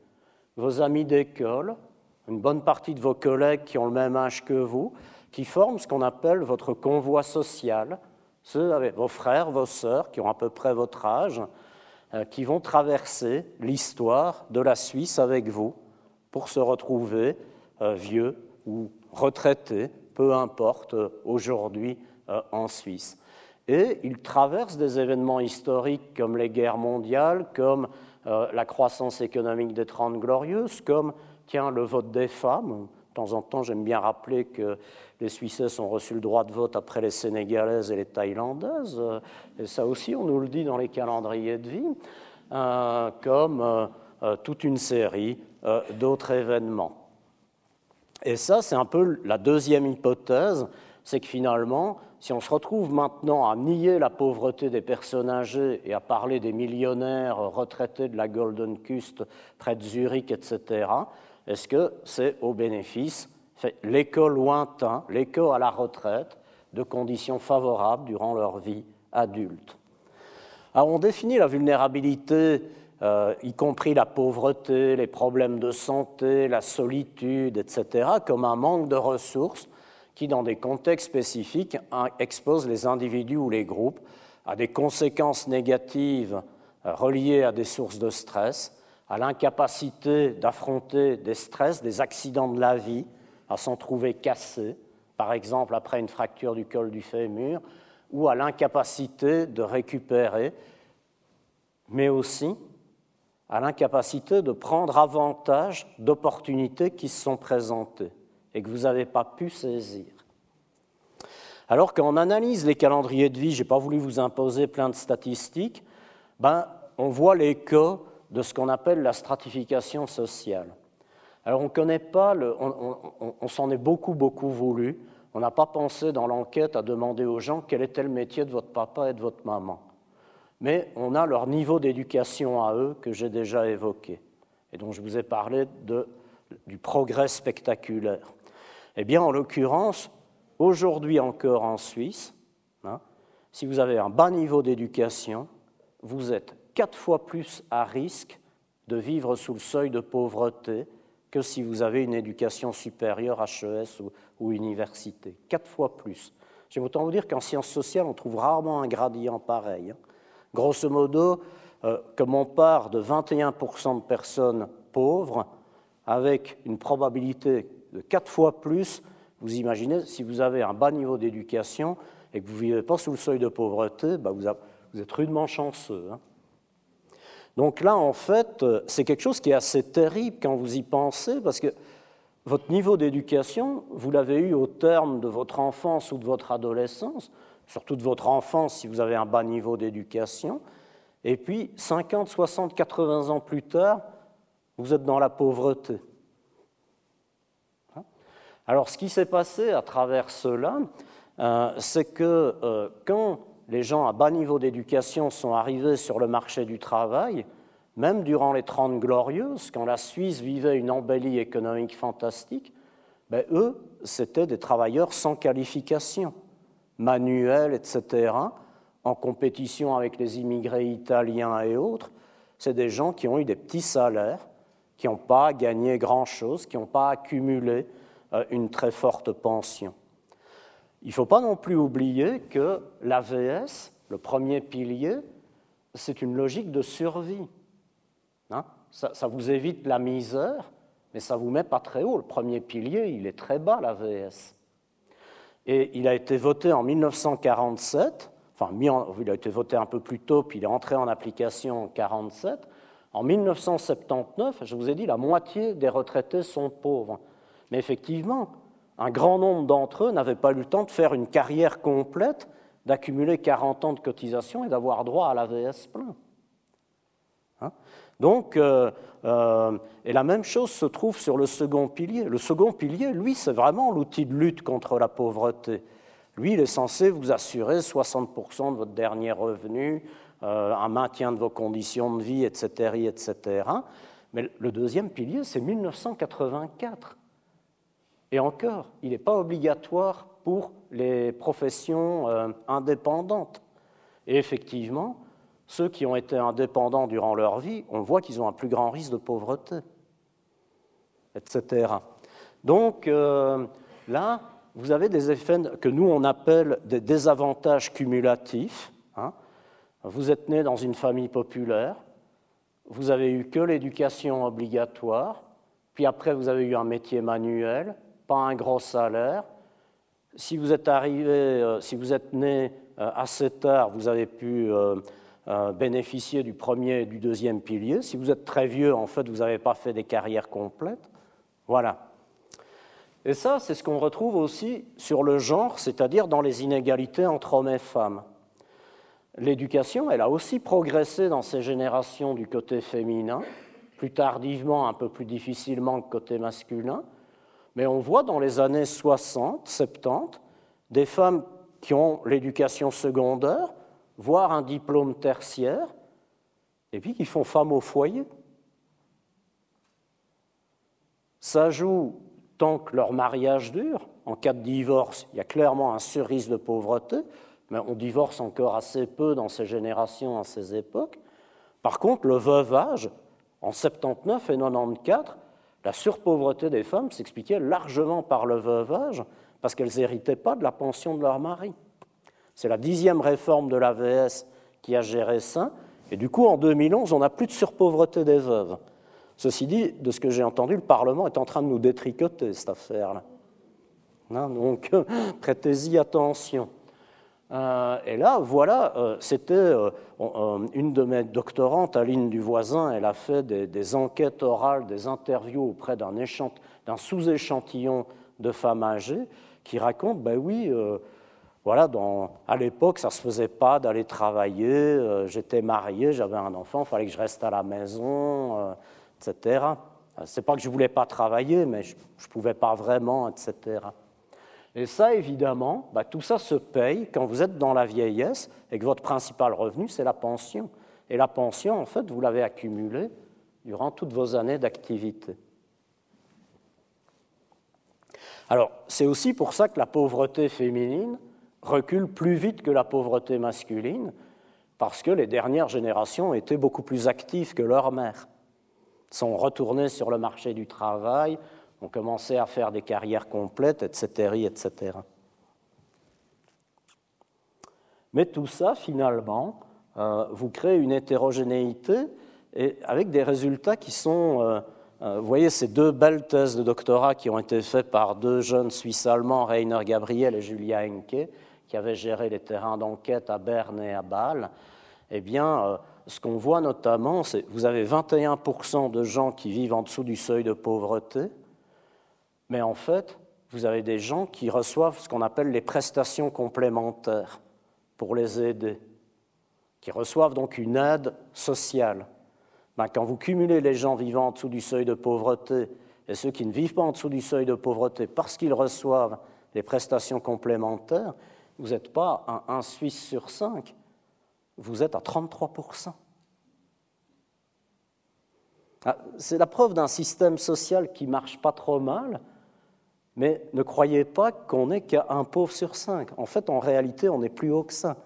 Vos amis d'école, une bonne partie de vos collègues qui ont le même âge que vous, qui forment ce qu'on appelle votre convoi social, ceux avec vos frères, vos sœurs qui ont à peu près votre âge, euh, qui vont traverser l'histoire de la Suisse avec vous pour se retrouver euh, vieux ou retraités, peu importe, euh, aujourd'hui en Suisse. Et ils traversent des événements historiques comme les guerres mondiales, comme la croissance économique des Trente Glorieuses, comme tiens, le vote des femmes. De temps en temps, j'aime bien rappeler que les Suisses ont reçu le droit de vote après les Sénégalaises et les Thaïlandaises. Et ça aussi, on nous le dit dans les calendriers de vie, euh, comme euh, euh, toute une série d'autres événements. Et ça, c'est un peu la deuxième hypothèse, c'est que finalement, si on se retrouve maintenant à nier la pauvreté des personnes âgées et à parler des millionnaires retraités de la Golden Coast près de Zurich, etc., est-ce que c'est au bénéfice l'écho lointain, l'écho à la retraite, de conditions favorables durant leur vie adulte? Alors on définit la vulnérabilité, euh, y compris la pauvreté, les problèmes de santé, la solitude, etc., comme un manque de ressources qui, dans des contextes spécifiques, expose les individus ou les groupes à des conséquences négatives euh, reliées à des sources de stress, à l'incapacité d'affronter des stress, des accidents de la vie, à s'en trouver cassé, par exemple après une fracture du col du fémur, ou à l'incapacité de récupérer, mais aussi à l'incapacité de prendre avantage d'opportunités qui se sont présentées et que vous n'avez pas pu saisir. Alors qu'on analyse les calendriers de vie, je n'ai pas voulu vous imposer plein de statistiques, ben, on voit l'écho de ce qu'on appelle la stratification sociale. Alors on connaît pas, on, s'en est beaucoup, beaucoup voulu. On n'a pas pensé dans l'enquête à demander aux gens quel était le métier de votre papa et de votre maman. Mais on a leur niveau d'éducation à eux que j'ai déjà évoqué et dont je vous ai parlé du progrès spectaculaire. Eh bien, en l'occurrence, aujourd'hui encore en Suisse, hein, si vous avez un bas niveau d'éducation, vous êtes quatre fois plus à risque de vivre sous le seuil de pauvreté que si vous avez une éducation supérieure, HES ou, université. Quatre fois plus. J'aime autant vous dire qu'en sciences sociales, on trouve rarement un gradient pareil. Hein. Grosso modo, euh, comme on part de 21% de personnes pauvres, avec une probabilité de quatre fois plus, vous imaginez, si vous avez un bas niveau d'éducation et que vous ne vivez pas sous le seuil de pauvreté, vous, vous, êtes rudement chanceux. Hein. Donc là, en fait, euh, c'est quelque chose qui est assez terrible quand vous y pensez, parce que votre niveau d'éducation, vous l'avez eu au terme de votre enfance ou de votre adolescence, surtout de votre enfance si vous avez un bas niveau d'éducation, et puis 50, 60, 80 ans plus tard, vous êtes dans la pauvreté. Alors ce qui s'est passé à travers cela, euh, c'est que euh, quand les gens à bas niveau d'éducation sont arrivés sur le marché du travail, même durant les Trente Glorieuses, quand la Suisse vivait une embellie économique fantastique, ben eux, c'étaient des travailleurs sans qualification, manuels, etc., en compétition avec les immigrés italiens et autres. C'est des gens qui ont eu des petits salaires, qui n'ont pas gagné grand-chose, qui n'ont pas accumulé une très forte pension. Il ne faut pas non plus oublier que l'AVS, le premier pilier, c'est une logique de survie. Hein? Ça, vous évite la misère, mais ça ne vous met pas très haut. Le premier pilier, il est très bas, l'AVS. Et il a été voté en 1947, enfin, il a été voté un peu plus tôt, puis il est entré en application en 1947. En 1979, je vous ai dit, la moitié des retraités sont pauvres. Mais effectivement, un grand nombre d'entre eux n'avaient pas eu le temps de faire une carrière complète d'accumuler 40 ans de cotisation et d'avoir droit à l'AVS plein. Hein? Donc, euh, euh, et la même chose se trouve sur le second pilier. Le second pilier, lui, c'est vraiment l'outil de lutte contre la pauvreté. Lui, il est censé vous assurer 60% de votre dernier revenu, euh, un maintien de vos conditions de vie, etc., etc. Mais le deuxième pilier, c'est 1984. Et encore, il n'est pas obligatoire pour les professions euh, indépendantes. Et effectivement, ceux qui ont été indépendants durant leur vie, on voit qu'ils ont un plus grand risque de pauvreté, etc. Donc euh, là, vous avez des effets que nous on appelle des désavantages cumulatifs. Hein. Vous êtes né dans une famille populaire, vous avez eu que l'éducation obligatoire, puis après vous avez eu un métier manuel, pas un gros salaire. Si vous êtes arrivé, euh, si vous êtes né euh, assez tard, vous avez pu euh, bénéficier du premier et du deuxième pilier. Si vous êtes très vieux, en fait, vous n'avez pas fait des carrières complètes. Voilà. Et ça, c'est ce qu'on retrouve aussi sur le genre, c'est-à-dire dans les inégalités entre hommes et femmes. L'éducation, elle a aussi progressé dans ces générations du côté féminin, plus tardivement, un peu plus difficilement que côté masculin, mais on voit dans les années 60, 70, des femmes qui ont l'éducation secondaire, voire un diplôme tertiaire, et puis qui font femme au foyer. Ça joue tant que leur mariage dure. En cas de divorce, il y a clairement un cerise de pauvreté, mais on divorce encore assez peu dans ces générations, à ces époques. Par contre, le veuvage, en 79 et 94, la surpauvreté des femmes s'expliquait largement par le veuvage, parce qu'elles n'héritaient pas de la pension de leur mari. C'est la dixième réforme de l'AVS qui a géré ça, et du coup, en 2011, on n'a plus de surpauvreté des veuves. Ceci dit, de ce que j'ai entendu, le Parlement est en train de nous détricoter cette affaire-là. Donc, prêtez-y attention. Euh, et là, voilà, euh, c'était euh, une de mes doctorantes, Aline Duvoisin, elle a fait des, enquêtes orales, des interviews auprès d'un sous-échantillon de femmes âgées qui racontent, ben oui, voilà, à l'époque, ça ne se faisait pas d'aller travailler, j'étais mariée, j'avais un enfant, il fallait que je reste à la maison, etc. C'est pas que je ne voulais pas travailler, mais je ne pouvais pas vraiment, etc. Et ça, évidemment, bah, tout ça se paye quand vous êtes dans la vieillesse et que votre principal revenu, c'est la pension. Et la pension, en fait, vous l'avez accumulée durant toutes vos années d'activité. Alors, c'est aussi pour ça que la pauvreté féminine recule plus vite que la pauvreté masculine, parce que les dernières générations étaient beaucoup plus actives que leurs mères, sont retournées sur le marché du travail, ont commencé à faire des carrières complètes, etc., etc. Mais tout ça, finalement, euh, vous crée une hétérogénéité et avec des résultats qui sont... Euh, euh, vous voyez ces deux belles thèses de doctorat qui ont été faites par deux jeunes Suisses-Allemands, Rainer Gabriel et Julia Henke, qui avaient géré les terrains d'enquête à Berne et à Bâle. Eh bien, ce qu'on voit notamment, c'est que vous avez 21% de gens qui vivent en dessous du seuil de pauvreté, mais en fait, vous avez des gens qui reçoivent ce qu'on appelle les prestations complémentaires pour les aider, qui reçoivent donc une aide sociale. Ben, quand vous cumulez les gens vivant en dessous du seuil de pauvreté et ceux qui ne vivent pas en dessous du seuil de pauvreté parce qu'ils reçoivent les prestations complémentaires, vous n'êtes pas à 1 Suisse sur 5, vous êtes à 33 ah, C'est la preuve d'un système social qui marche pas trop mal, mais ne croyez pas qu'on n'est qu'à un pauvre sur cinq. En fait, en réalité, on est plus haut que ça.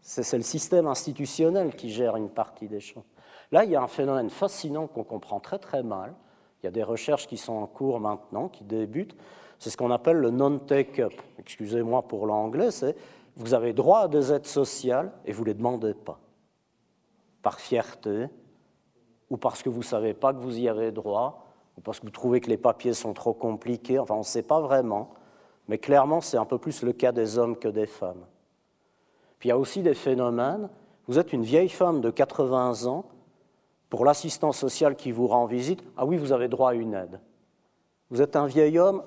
C'est le système institutionnel qui gère une partie des choses. Là, il y a un phénomène fascinant qu'on comprend très très mal. Il y a des recherches qui sont en cours maintenant, qui débutent. C'est ce qu'on appelle le non-take-up. Excusez-moi pour l'anglais, c'est vous avez droit à des aides sociales et vous ne les demandez pas. Par fierté ou parce que vous ne savez pas que vous y avez droit ou parce que vous trouvez que les papiers sont trop compliqués, enfin on ne sait pas vraiment, mais clairement c'est un peu plus le cas des hommes que des femmes. Puis il y a aussi des phénomènes, vous êtes une vieille femme de 80 ans, pour l'assistant social qui vous rend visite, ah oui, vous avez droit à une aide. Vous êtes un vieil homme,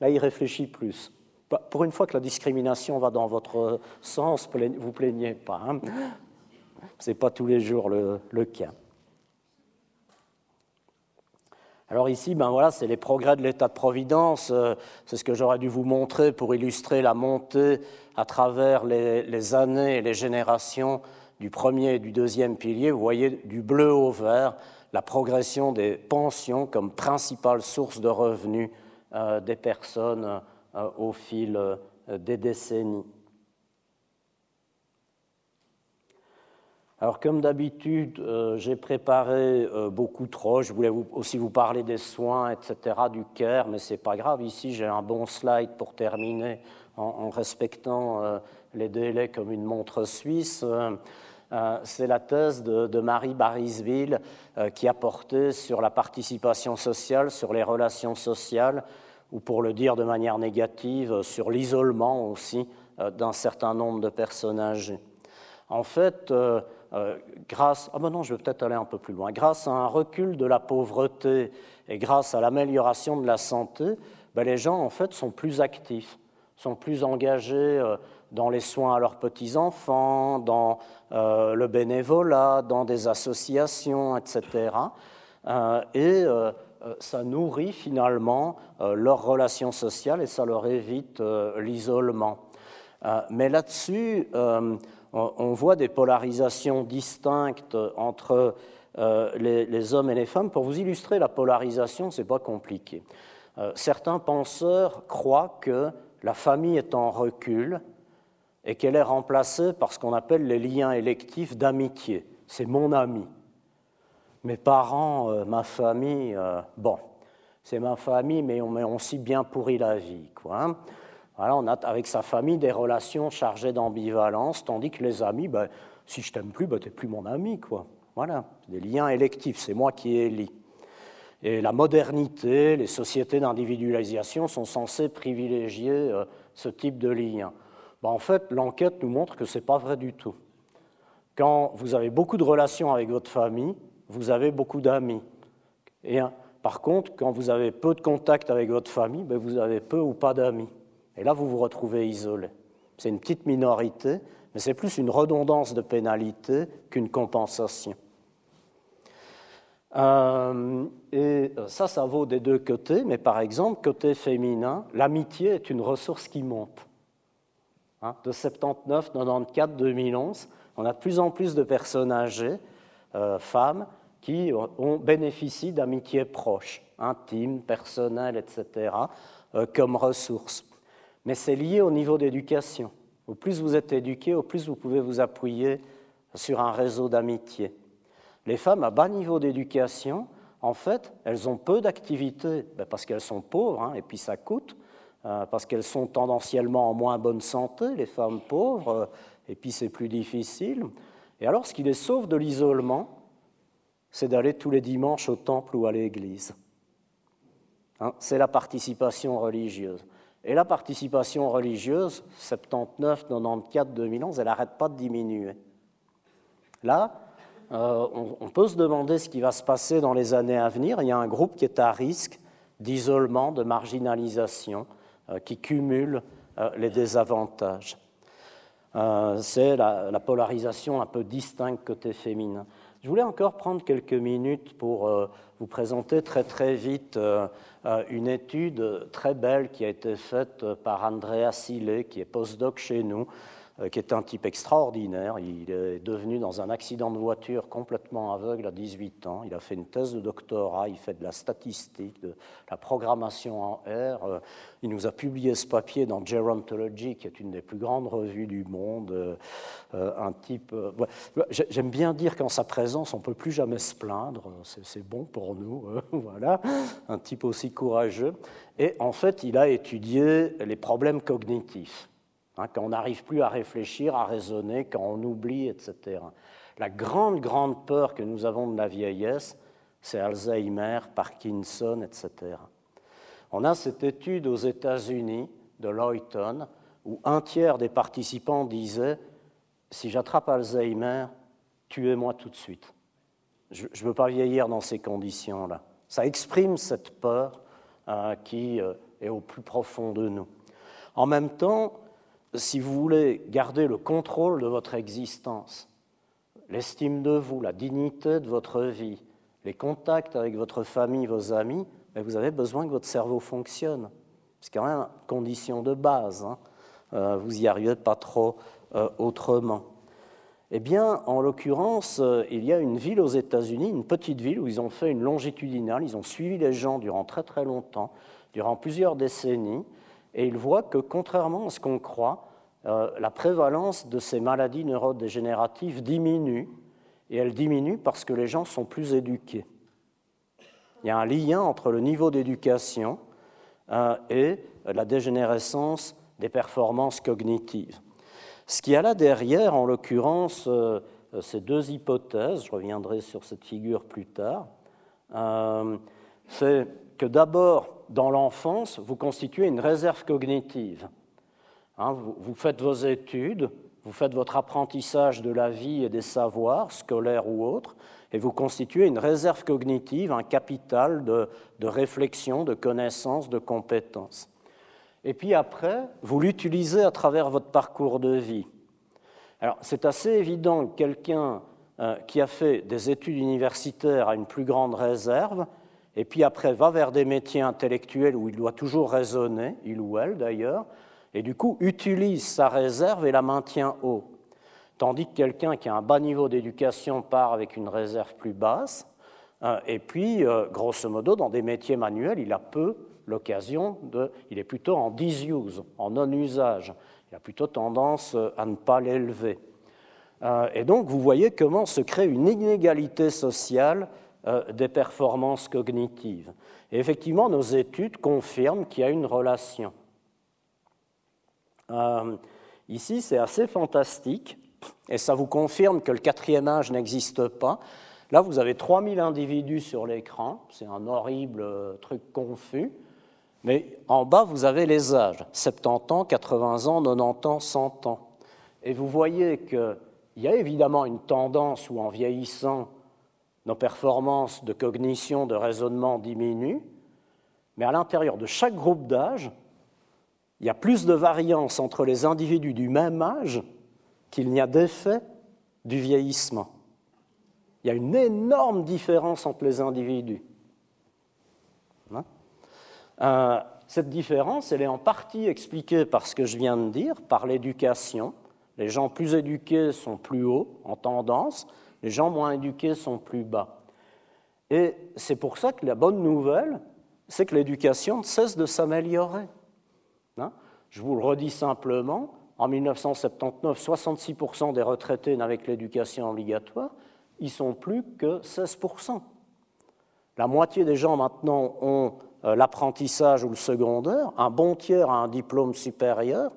là il réfléchit plus. Bah, pour une fois que la discrimination va dans votre sens, vous plaignez pas. Hein Ce n'est pas tous les jours le, cas. Alors ici, ben voilà, c'est les progrès de l'état de providence. Euh, c'est ce que j'aurais dû vous montrer pour illustrer la montée à travers les, années et les générations du premier et du deuxième pilier. Vous voyez du bleu au vert la progression des pensions comme principale source de revenus euh, des personnes euh, au fil des décennies. Alors comme d'habitude, j'ai préparé beaucoup trop. Je voulais aussi vous parler des soins, etc., du CARE, mais ce n'est pas grave. Ici, j'ai un bon slide pour terminer en, respectant les délais comme une montre suisse. C'est la thèse de, Marie Barisville qui a porté sur la participation sociale, sur les relations sociales ou pour le dire de manière négative, euh, sur l'isolement aussi euh, d'un certain nombre de personnes âgées. En fait, euh, grâce, ah ben non, je vais peut-être aller un peu plus loin, grâce à un recul de la pauvreté et grâce à l'amélioration de la santé, ben les gens en fait sont plus actifs, sont plus engagés dans les soins à leurs petits-enfants, dans le bénévolat, dans des associations, etc. et euh, ça nourrit finalement euh, leurs relations sociales et ça leur évite euh, l'isolement. Mais là-dessus, on voit des polarisations distinctes entre les, hommes et les femmes. Pour vous illustrer la polarisation, ce n'est pas compliqué. Certains penseurs croient que la famille est en recul et qu'elle est remplacée par ce qu'on appelle les liens électifs d'amitié. C'est mon ami mes parents, euh, ma famille, euh, bon, c'est ma famille, mais on aussi bien pourri la vie. Quoi, hein. Voilà, on a avec sa famille des relations chargées d'ambivalence, tandis que les amis, ben, si je t'aime plus, ben, tu n'es plus mon ami. Quoi. Voilà, des liens électifs, c'est moi qui élis. Et la modernité, les sociétés d'individualisation sont censées privilégier euh, ce type de lien. Ben, en fait, l'enquête nous montre que ce n'est pas vrai du tout. Quand vous avez beaucoup de relations avec votre famille, vous avez beaucoup d'amis. Et par contre, quand vous avez peu de contact avec votre famille, ben, vous avez peu ou pas d'amis. Et là, vous vous retrouvez isolé. C'est une petite minorité, mais c'est plus une redondance de pénalité qu'une compensation. Euh, et ça, ça vaut des deux côtés, mais par exemple, côté féminin, l'amitié est une ressource qui monte. Hein, de 79, 94, 2011, on a de plus en plus de personnes âgées euh, femmes qui ont bénéficié d'amitiés proches, intimes, personnelles, etc., euh, comme ressources. Mais c'est lié au niveau d'éducation. Au plus vous êtes éduqué, au plus vous pouvez vous appuyer sur un réseau d'amitié. Les femmes à bas niveau d'éducation, en fait, elles ont peu d'activités ben, parce qu'elles sont pauvres, hein, et puis ça coûte, euh, parce qu'elles sont tendanciellement en moins bonne santé, les femmes pauvres, et puis c'est plus difficile. Et alors, ce qui les sauve de l'isolement, c'est d'aller tous les dimanches au temple ou à l'église. Hein, c'est la participation religieuse. Et la participation religieuse, 79, 94, 2011, elle n'arrête pas de diminuer. Là, euh, on, peut se demander ce qui va se passer dans les années à venir. Il y a un groupe qui est à risque d'isolement, de marginalisation, euh, qui cumule euh, les désavantages. C'est la, polarisation un peu distincte côté féminin. Je voulais encore prendre quelques minutes pour euh, vous présenter très très vite euh, une étude très belle qui a été faite par Andrea Sile, qui est postdoc chez nous, euh, qui est un type extraordinaire. Il est devenu dans un accident de voiture complètement aveugle à 18 ans. Il a fait une thèse de doctorat, il fait de la statistique, de la programmation en R. Euh, il nous a publié ce papier dans Gerontology, qui est une des plus grandes revues du monde. Euh, un type. J'aime bien dire qu'en sa présence, on ne peut plus jamais se plaindre. C'est bon pour nous. voilà. Un type aussi courageux. Et en fait, il a étudié les problèmes cognitifs. Hein, quand on n'arrive plus à réfléchir, à raisonner, quand on oublie, etc. La grande, grande peur que nous avons de la vieillesse, c'est Alzheimer, Parkinson, etc. On a cette étude aux États-Unis de Lawton où un tiers des participants disaient Si j'attrape Alzheimer, tuez-moi tout de suite. Je ne veux pas vieillir dans ces conditions-là. Ça exprime cette peur euh, qui euh, est au plus profond de nous. En même temps, si vous voulez garder le contrôle de votre existence, l'estime de vous, la dignité de votre vie, les contacts avec votre famille, vos amis, ben, vous avez besoin que votre cerveau fonctionne. C'est quand même une condition de base. Hein. Euh, vous n'y arrivez pas trop euh, autrement. Eh bien, en l'occurrence, euh, il y a une ville aux États-Unis, une petite ville où ils ont fait une longitudinale, ils ont suivi les gens durant très très longtemps, durant plusieurs décennies, et ils voient que contrairement à ce qu'on croit, la prévalence de ces maladies neurodégénératives diminue, et elle diminue parce que les gens sont plus éduqués. Il y a un lien entre le niveau d'éducation et la dégénérescence des performances cognitives. Ce qu'il y a là derrière, en l'occurrence, euh, ces deux hypothèses, je reviendrai sur cette figure plus tard, euh, c'est que d'abord, dans l'enfance, vous constituez une réserve cognitive. Hein, vous, faites vos études, vous faites votre apprentissage de la vie et des savoirs, scolaires ou autres, et vous constituez une réserve cognitive, un capital de, réflexion, de connaissances, de compétences. Et puis après, vous l'utilisez à travers votre parcours de vie. Alors, c'est assez évident que quelqu'un euh, qui a fait des études universitaires a une plus grande réserve, et puis après va vers des métiers intellectuels où il doit toujours raisonner, il ou elle d'ailleurs, et du coup utilise sa réserve et la maintient haut. Tandis que quelqu'un qui a un bas niveau d'éducation part avec une réserve plus basse, euh, et puis, euh, grosso modo, dans des métiers manuels, il a peu l'occasion de. Il est plutôt en disuse, en non-usage. Il a plutôt tendance euh, à ne pas l'élever. Et donc, vous voyez comment se crée une inégalité sociale des performances cognitives. Et effectivement, nos études confirment qu'il y a une relation. ici, c'est assez fantastique, et ça vous confirme que le quatrième âge n'existe pas. Là, vous avez 3000 individus sur l'écran, c'est un horrible truc confus. Mais en bas, vous avez les âges, 70 ans, 80 ans, 90 ans, 100 ans. Et vous voyez qu'il y a évidemment une tendance où en vieillissant, nos performances de cognition, de raisonnement diminuent, mais à l'intérieur de chaque groupe d'âge, il y a plus de variance entre les individus du même âge qu'il n'y a d'effet du vieillissement. Il y a une énorme différence entre les individus. Euh, cette différence, elle est en partie expliquée par ce que je viens de dire, par l'éducation. Les gens plus éduqués sont plus hauts en tendance, les gens moins éduqués sont plus bas. Et c'est pour ça que la bonne nouvelle, c'est que l'éducation ne cesse de s'améliorer. Hein? Je vous le redis simplement, en 1979, 66% des retraités n'avaient l'éducation obligatoire, ils sont plus que 16%. La moitié des gens maintenant ont euh, l'apprentissage ou le secondaire, un bon tiers a un diplôme supérieur.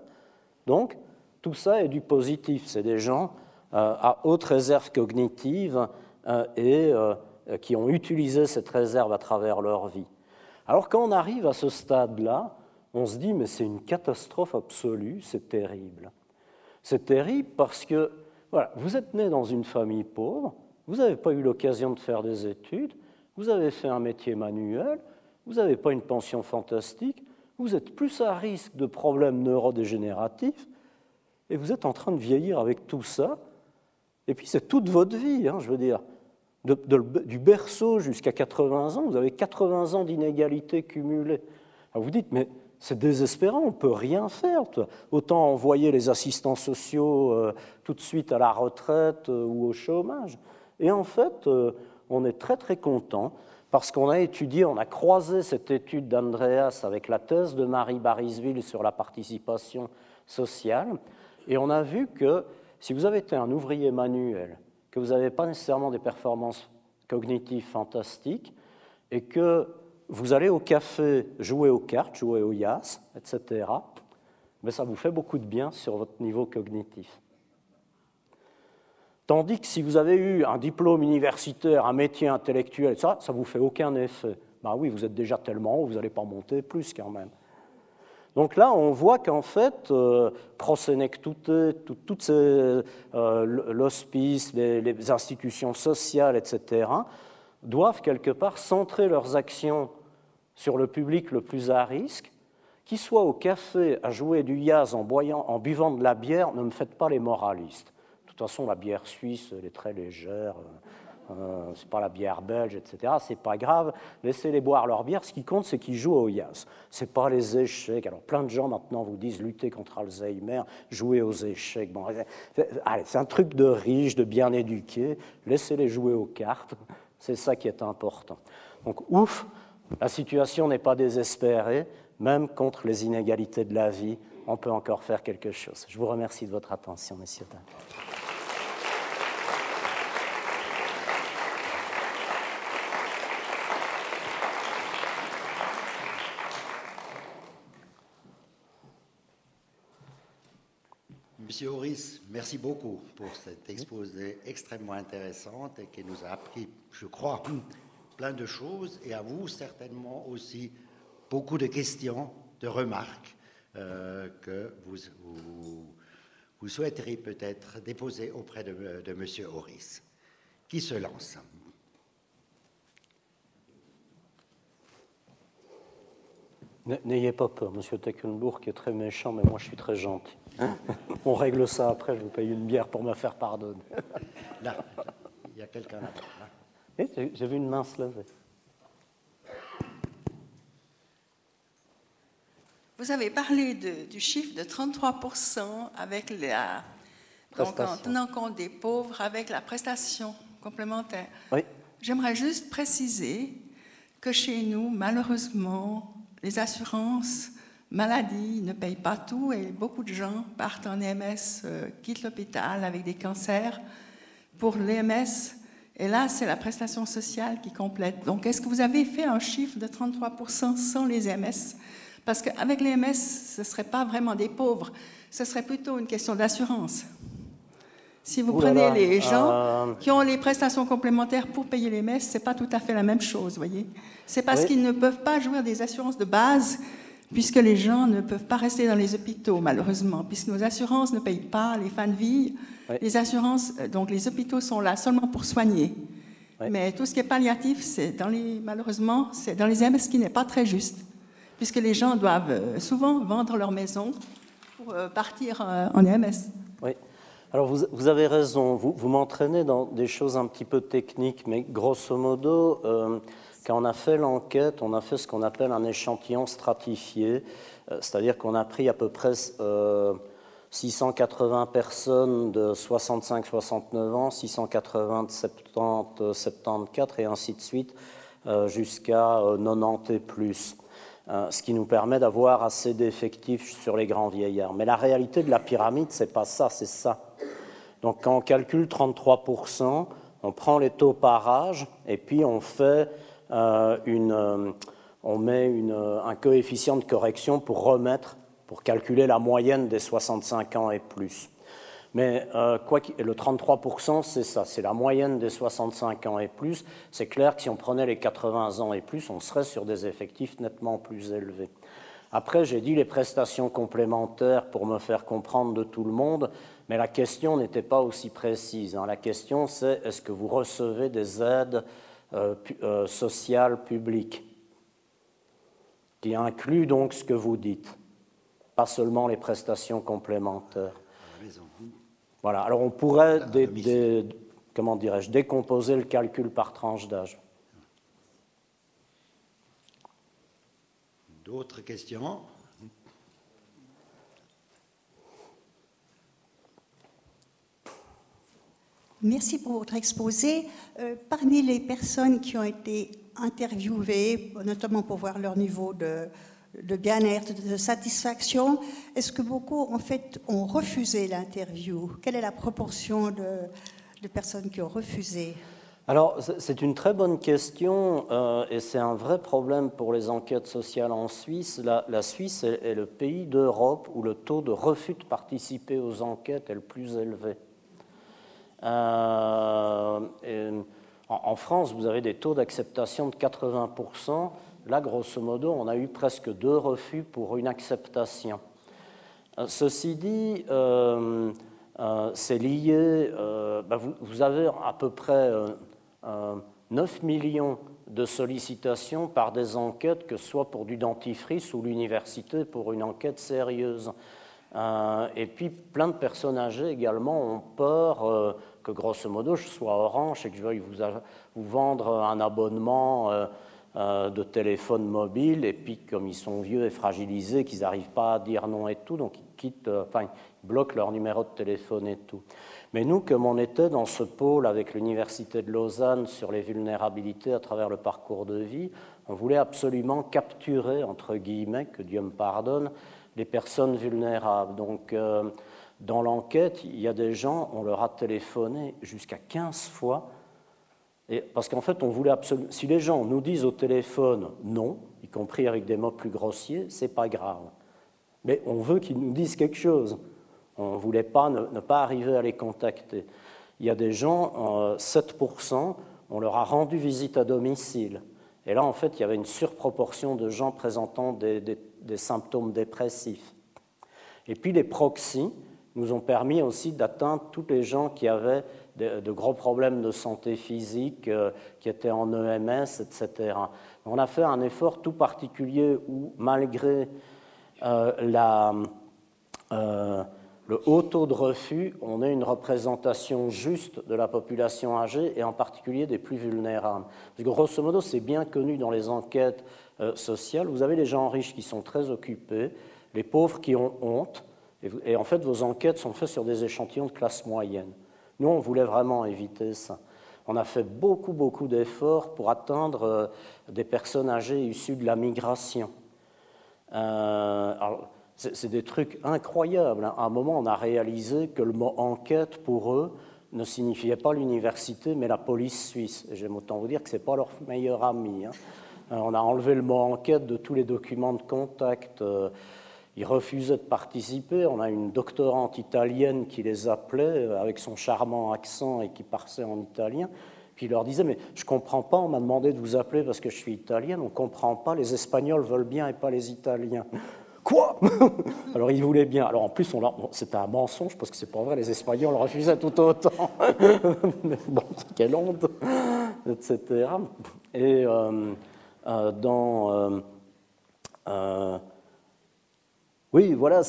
Donc, tout ça est du positif. C'est des gens à haute réserve cognitive euh, et qui ont utilisé cette réserve à travers leur vie. Alors, quand on arrive à ce stade-là, on se dit, mais c'est une catastrophe absolue, c'est terrible. C'est terrible parce que voilà, vous êtes né dans une famille pauvre, vous n'avez pas eu l'occasion de faire des études, vous avez fait un métier manuel, vous n'avez pas une pension fantastique, vous êtes plus à risque de problèmes neurodégénératifs, et vous êtes en train de vieillir avec tout ça, et puis c'est toute votre vie, hein, je veux dire, du berceau jusqu'à 80 ans, vous avez 80 ans d'inégalité cumulée. vous dites, mais c'est désespérant, on ne peut rien faire. Autant envoyer les assistants sociaux euh, tout de suite à la retraite euh, ou au chômage. Et en fait, euh, on est très très content parce qu'on a étudié, on a croisé cette étude d'Andreas avec la thèse de Marie Barisville sur la participation sociale, et on a vu que si vous avez été un ouvrier manuel, que vous n'avez pas nécessairement des performances cognitives fantastiques, et que vous allez au café jouer aux cartes, jouer au yas, etc., mais ça vous fait beaucoup de bien sur votre niveau cognitif. Tandis que si vous avez eu un diplôme universitaire, un métier intellectuel, ça, ça vous fait aucun effet. Ben oui, vous êtes déjà tellement haut, vous n'allez pas monter plus quand même. Donc là, on voit qu'en fait, euh, ces, euh, l'hospice, les, institutions sociales, etc., doivent quelque part centrer leurs actions sur le public le plus à risque, Qui soit au café à jouer du jazz en, en buvant de la bière, ne me faites pas les moralistes. De toute façon, la bière suisse, elle est très légère. Euh, c'est pas la bière belge, etc. C'est pas grave. Laissez-les boire leur bière. Ce qui compte, c'est qu'ils jouent au jazz. C'est pas les échecs. Alors, plein de gens maintenant vous disent lutter contre Alzheimer, jouer aux échecs. Bon, allez, c'est un truc de riche, de bien éduqué. Laissez-les jouer aux cartes. C'est ça qui est important. Donc, ouf, la situation n'est pas désespérée. Même contre les inégalités de la vie, on peut encore faire quelque chose. Je vous remercie de votre attention, messieurs.
Monsieur Horis, merci beaucoup pour cet exposé extrêmement intéressant et qui nous a appris, je crois, plein de choses et à vous certainement aussi beaucoup de questions, de remarques euh, que vous, vous, souhaiteriez peut-être déposer auprès de Monsieur Horis. Qui se lance
N'ayez pas peur, Monsieur Teckenbourg qui est très méchant, mais moi je suis très gentil. Hein On règle ça après, je vous paye une bière pour me faire pardonner.
Là, il y a quelqu'un là.
Eh, j'ai vu une main se lever.
Vous avez parlé du chiffre de 33% avec la, en tenant compte des pauvres avec la prestation complémentaire.
Oui.
J'aimerais juste préciser que chez nous, malheureusement, les assurances maladie ne payent pas tout et beaucoup de gens partent en EMS, euh, quittent l'hôpital avec des cancers pour l'EMS. Et là, c'est la prestation sociale qui complète. Donc, est-ce que vous avez fait un chiffre de 33% sans les EMS Parce qu'avec les EMS, ce ne serait pas vraiment des pauvres, ce serait plutôt une question d'assurance. Si vous prenez les gens euh, qui ont les prestations complémentaires pour payer les messes, ce n'est pas tout à fait la même chose, voyez. C'est parce qu'ils ne peuvent pas jouer des assurances de base, puisque les gens ne peuvent pas rester dans les hôpitaux, malheureusement, puisque nos assurances ne payent pas les fins de vie. Les assurances, euh, donc les hôpitaux sont là seulement pour soigner. Mais tout ce qui est palliatif, c'est dans les, malheureusement, c'est dans les MS qui n'est pas très juste, puisque les gens doivent euh, souvent vendre leur maison pour partir en EMS.
Oui. Alors vous, avez raison, vous, m'entraînez dans des choses un petit peu techniques, mais grosso modo, euh, quand on a fait l'enquête, on a fait ce qu'on appelle un échantillon stratifié, euh, c'est-à-dire qu'on a pris à peu près 680 euh, personnes de 65-69 ans, 680 de 70-74 et ainsi de suite, jusqu'à 90 et plus. Ce qui nous permet d'avoir assez d'effectifs sur les grands vieillards. Mais la réalité de la pyramide, c'est pas ça, c'est ça. Donc quand on calcule 33%, on prend les taux par âge et puis on fait euh, une, euh, on met un coefficient de correction pour remettre, pour calculer la moyenne des 65 ans et plus. Mais euh, quoi le 33%, c'est ça, c'est la moyenne des 65 ans et plus. C'est clair que si on prenait les 80 ans et plus, on serait sur des effectifs nettement plus élevés. Après, j'ai dit les prestations complémentaires pour me faire comprendre de tout le monde. Mais la question n'était pas aussi précise. Hein. La question, c'est est-ce que vous recevez des aides euh, euh, sociales publiques? Qui incluent donc ce que vous dites, pas seulement les prestations complémentaires. Voilà. Alors on pourrait, comment dirais-je, décomposer le calcul par tranche d'âge.
D'autres questions?
Merci pour votre exposé. Euh, parmi les personnes qui ont été interviewées, notamment pour voir leur niveau de, bien-être, de satisfaction, est-ce que beaucoup, en fait, ont refusé l'interview? Quelle est la proportion de, personnes qui ont refusé?
Alors, c'est une très bonne question euh, et c'est un vrai problème pour les enquêtes sociales en Suisse. La, Suisse est, le pays d'Europe où le taux de refus de participer aux enquêtes est le plus élevé. Euh, en, France, vous avez des taux d'acceptation de 80%. Là, grosso modo, on a eu presque deux refus pour une acceptation. Euh, ceci dit, euh, c'est lié, bah, vous, avez à peu près 9 millions de sollicitations par des enquêtes, que ce soit pour du dentifrice ou l'université pour une enquête sérieuse. Euh, et puis plein de personnes âgées également ont peur euh, que grosso modo je sois orange et que je veuille vous, vendre un abonnement euh, de téléphone mobile et puis comme ils sont vieux et fragilisés qu'ils n'arrivent pas à dire non et tout, donc ils quittent, enfin ils bloquent leur numéro de téléphone et tout. Mais nous, comme on était dans ce pôle avec l'Université de Lausanne sur les vulnérabilités à travers le parcours de vie, on voulait absolument capturer, entre guillemets, que Dieu me pardonne, les personnes vulnérables. Donc, euh, dans l'enquête, il y a des gens, on leur a téléphoné jusqu'à 15 fois, parce qu'en fait, on voulait absolument. Si les gens nous disent au téléphone non, y compris avec des mots plus grossiers, c'est pas grave. Mais on veut qu'ils nous disent quelque chose. On ne voulait pas ne, pas arriver à les contacter. Il y a des gens, 7%, euh, on leur a rendu visite à domicile. Et là, en fait, il y avait une surproportion de gens présentant des, symptômes dépressifs. Et puis les proxys nous ont permis aussi d'atteindre tous les gens qui avaient de, gros problèmes de santé physique, euh, qui étaient en EMS, etc. On a fait un effort tout particulier où, malgré euh, la, le haut taux de refus, on a une représentation juste de la population âgée et en particulier des plus vulnérables. grosso modo, c'est bien connu dans les enquêtes euh, sociales. Vous avez les gens riches qui sont très occupés, les pauvres qui ont honte, et, en fait, vos enquêtes sont faites sur des échantillons de classe moyenne. Nous, on voulait vraiment éviter ça. On a fait beaucoup, beaucoup d'efforts pour atteindre euh, des personnes âgées issues de la migration. Euh, c'est des trucs incroyables. Hein. À un moment, on a réalisé que le mot enquête, pour eux, ne signifiait pas l'université, mais la police suisse. J'aime autant vous dire que ce n'est pas leur meilleur ami. Hein. Euh, on a enlevé le mot enquête de tous les documents de contact. Ils refusaient de participer. On a une doctorante italienne qui les appelait euh, avec son charmant accent et qui parlait en italien. Puis il leur disait, mais je ne comprends pas, on m'a demandé de vous appeler parce que je suis italienne, on ne comprend pas, les Espagnols veulent bien et pas les Italiens. Quoi? Alors il voulait bien. Alors en plus, c'était un mensonge parce que c'est pas vrai, les Espagnols refusaient tout autant. Mais bon, quelle honte, etc. Et euh, euh, dans. Oui, voilà,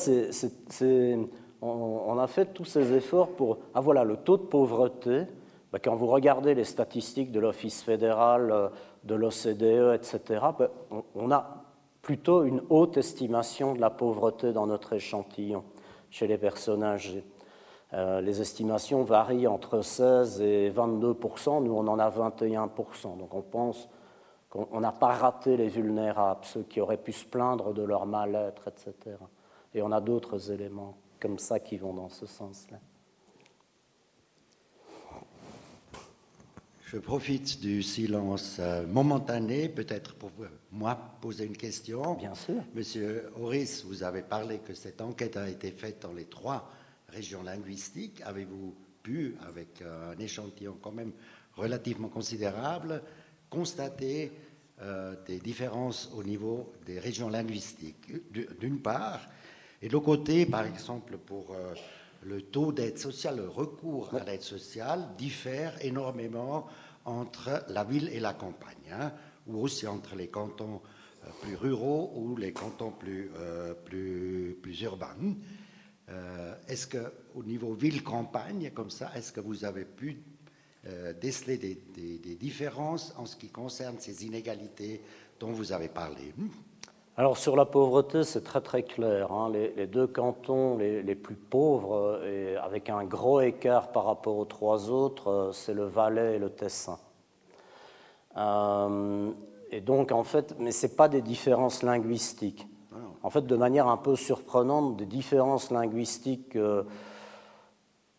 on, a fait tous ces efforts pour. Ah voilà, le taux de pauvreté. Ben, quand vous regardez les statistiques de l'Office fédéral, de l'OCDE, etc., ben, on a plutôt une haute estimation de la pauvreté dans notre échantillon chez les personnes âgées. Euh, les estimations varient entre 16 et 22% nous on en a 21% donc on pense qu'on n'a pas raté les vulnérables, ceux qui auraient pu se plaindre de leur mal-être, etc. Et on a d'autres éléments comme ça qui vont dans ce sens-là.
Je profite du silence euh, momentané, peut-être pour moi poser une question.
Bien sûr.
Monsieur Horis, vous avez parlé que cette enquête a été faite dans les trois régions linguistiques. Avez-vous pu, avec un échantillon quand même relativement considérable, constater euh, des différences au niveau des régions linguistiques, d'une part, et de l'autre côté, par exemple, pour le taux d'aide sociale, le recours à l'aide sociale diffère énormément entre la ville et la campagne, hein, ou aussi entre les cantons euh, plus ruraux ou les cantons plus, euh, plus, plus urbains. Euh, est-ce qu'au niveau ville-campagne, comme ça, est-ce que vous avez pu déceler des, des, différences en ce qui concerne ces inégalités dont vous avez parlé
alors sur la pauvreté, c'est très très clair. Hein. Les, deux cantons les, plus pauvres, et avec un gros écart par rapport aux trois autres, euh, c'est le Valais et le Tessin. Euh, et donc en fait, mais ce pas des différences linguistiques. En fait, de manière un peu surprenante, des différences linguistiques, euh,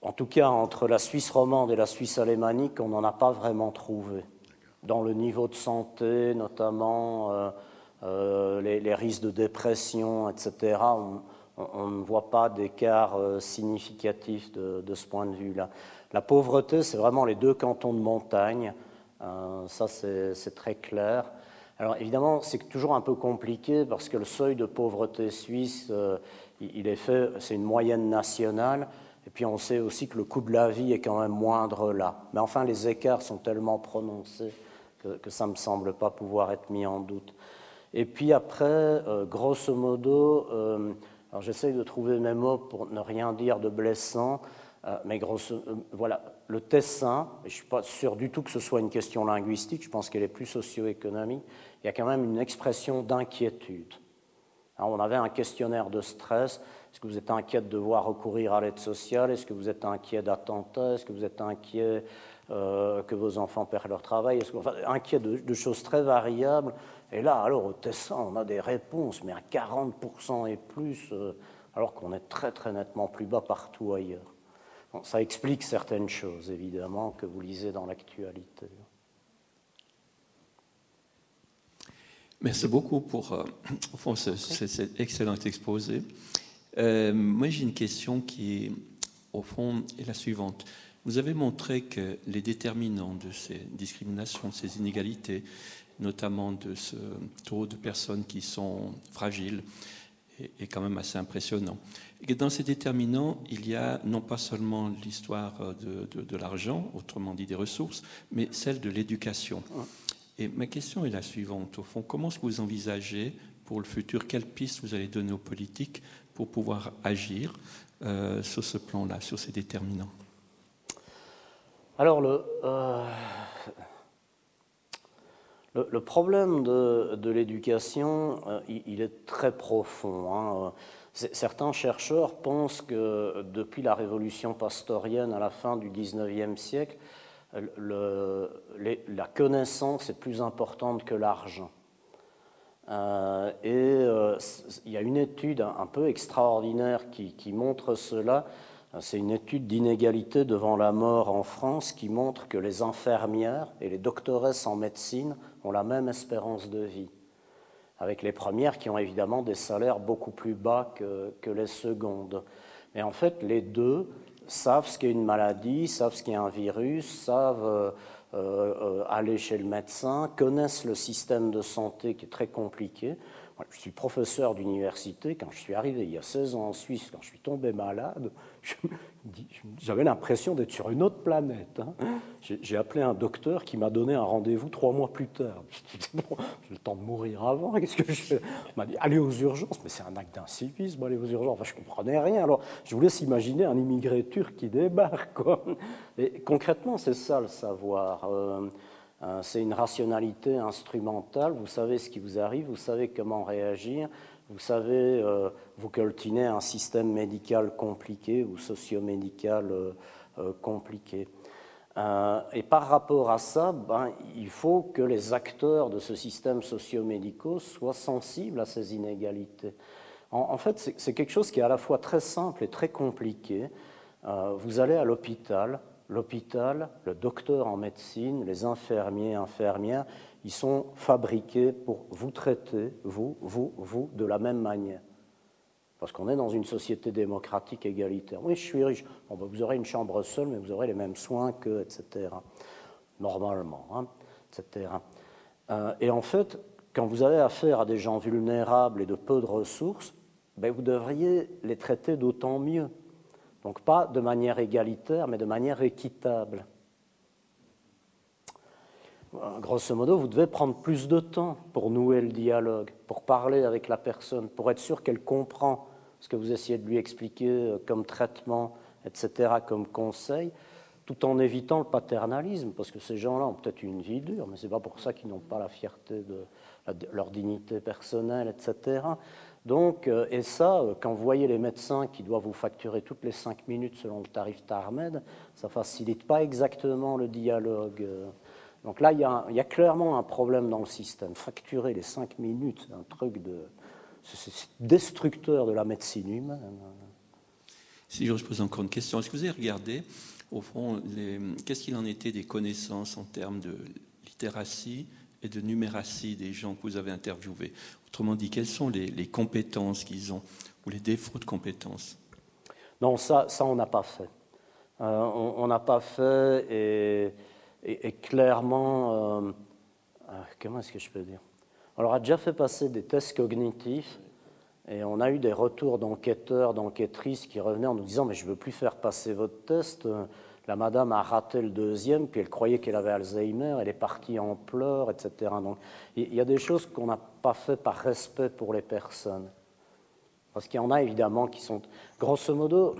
en tout cas entre la Suisse romande et la Suisse alémanique, on n'en a pas vraiment trouvé. Dans le niveau de santé, notamment. Euh, les, risques de dépression, etc. On, ne voit pas d'écart euh, significatif de, ce point de vue-là. La pauvreté, c'est vraiment les deux cantons de montagne. Euh, ça, c'est très clair. Alors évidemment, c'est toujours un peu compliqué parce que le seuil de pauvreté suisse, il est fait, c'est une moyenne nationale. Et puis on sait aussi que le coût de la vie est quand même moindre là. Mais enfin, les écarts sont tellement prononcés que, ça ne me semble pas pouvoir être mis en doute. Et puis après, euh, grosso modo, euh, j'essaye de trouver mes mots pour ne rien dire de blessant, euh, mais grosso, voilà, le Tessin, je ne suis pas sûr du tout que ce soit une question linguistique, je pense qu'elle est plus socio-économique, il y a quand même une expression d'inquiétude. on avait un questionnaire de stress, est-ce que vous êtes inquiet de devoir recourir à l'aide sociale? Est-ce que vous êtes inquiet d'attentats? Est-ce que vous êtes inquiet euh, que vos enfants perdent leur travail, enfin, inquiet de, choses très variables. Et là, alors au Tessin, on a des réponses, mais à 40% et plus, euh, alors qu'on est très très nettement plus bas partout ailleurs. ça explique certaines choses, évidemment, que vous lisez dans l'actualité.
Merci beaucoup pour euh, cet excellent exposé. Moi, j'ai une question qui, au fond, est la suivante. Vous avez montré que les déterminants de ces discriminations, de ces inégalités, notamment de ce taux de personnes qui sont fragiles, est, quand même assez impressionnant. Et dans ces déterminants, il y a non pas seulement l'histoire de, l'argent, autrement dit des ressources, mais celle de l'éducation. Et ma question est la suivante, au fond, comment est-ce que vous envisagez pour le futur, quelles pistes vous allez donner aux politiques pour pouvoir agir euh, sur ce plan-là, sur ces déterminants
alors, euh, le, le, problème de, l'éducation, euh, il, est très profond. Hein. Certains chercheurs pensent que depuis la révolution pastorienne à la fin du XIXe siècle, la connaissance est plus importante que l'argent. Euh, et il y a une étude un, peu extraordinaire qui, montre cela. C'est une étude d'inégalité devant la mort en France qui montre que les infirmières et les doctoresses en médecine ont la même espérance de vie, avec les premières qui ont évidemment des salaires beaucoup plus bas que, les secondes. Mais en fait, les deux savent ce qu'est une maladie, savent ce qu'est un virus, savent euh, euh, aller chez le médecin, connaissent le système de santé qui est très compliqué. Je suis professeur d'université. Quand je suis arrivé il y a 16 ans en Suisse, quand je suis tombé malade, j'avais l'impression d'être sur une autre planète. Hein. J'ai appelé un docteur qui m'a donné un rendez-vous trois mois plus tard. J'ai le temps de mourir avant. Qu'est-ce que je m'a dit allez aux urgences. Mais c'est un acte d'incivisme, aller aux urgences. Enfin, je comprenais rien. Alors, je vous laisse imaginer un immigré turc qui débarque. Et concrètement, c'est ça le savoir. Euh, c'est une rationalité instrumentale. Vous savez ce qui vous arrive, vous savez comment réagir, vous savez, euh, vous coltinez un système médical compliqué ou socio-médical euh, euh, compliqué. et par rapport à ça, ben, il faut que les acteurs de ce système socio-médical soient sensibles à ces inégalités. En, fait, c'est quelque chose qui est à la fois très simple et très compliqué. vous allez à l'hôpital, l'hôpital, le docteur en médecine, les infirmiers, infirmières, ils sont fabriqués pour vous traiter, vous, vous, vous, de la même manière. Parce qu'on est dans une société démocratique égalitaire. Oui, je suis riche. Ben, vous aurez une chambre seule, mais vous aurez les mêmes soins que, etc. Normalement, hein, etc. Euh, et en fait, quand vous avez affaire à des gens vulnérables et de peu de ressources, ben, vous devriez les traiter d'autant mieux. Donc pas de manière égalitaire, mais de manière équitable. Grosso modo, vous devez prendre plus de temps pour nouer le dialogue, pour parler avec la personne, pour être sûr qu'elle comprend ce que vous essayez de lui expliquer euh, comme traitement, etc., comme conseil, tout en évitant le paternalisme, parce que ces gens-là ont peut-être une vie dure, mais ce n'est pas pour ça qu'ils n'ont pas la fierté de leur dignité personnelle, etc. Donc, euh, et ça, euh, quand vous voyez les médecins qui doivent vous facturer toutes les cinq minutes selon le tarif Tarmed, ça ne facilite pas exactement le dialogue. Donc là, il y, a, clairement un problème dans le système. Facturer les cinq minutes, c'est un truc de. C'est destructeur de la médecine humaine.
Si je pose encore une question, est-ce que vous avez regardé, au fond, qu'est-ce qu'il en était des connaissances en termes de littératie et de numératie des gens que vous avez interviewés Autrement dit, quelles sont les, compétences qu'ils ont ou les défauts de compétences
Non, ça, ça on n'a pas fait. Euh, on n'a pas fait et clairement, euh, euh, comment est-ce que je peux dire? On leur a déjà fait passer des tests cognitifs et on a eu des retours d'enquêteurs, d'enquêtrices qui revenaient en nous disant Mais je ne veux plus faire passer votre test. La madame a raté le deuxième, puis elle croyait qu'elle avait Alzheimer, elle est partie en pleurs, etc. Donc il y a des choses qu'on n'a pas fait par respect pour les personnes. Parce qu'il y en a évidemment qui sont, grosso modo,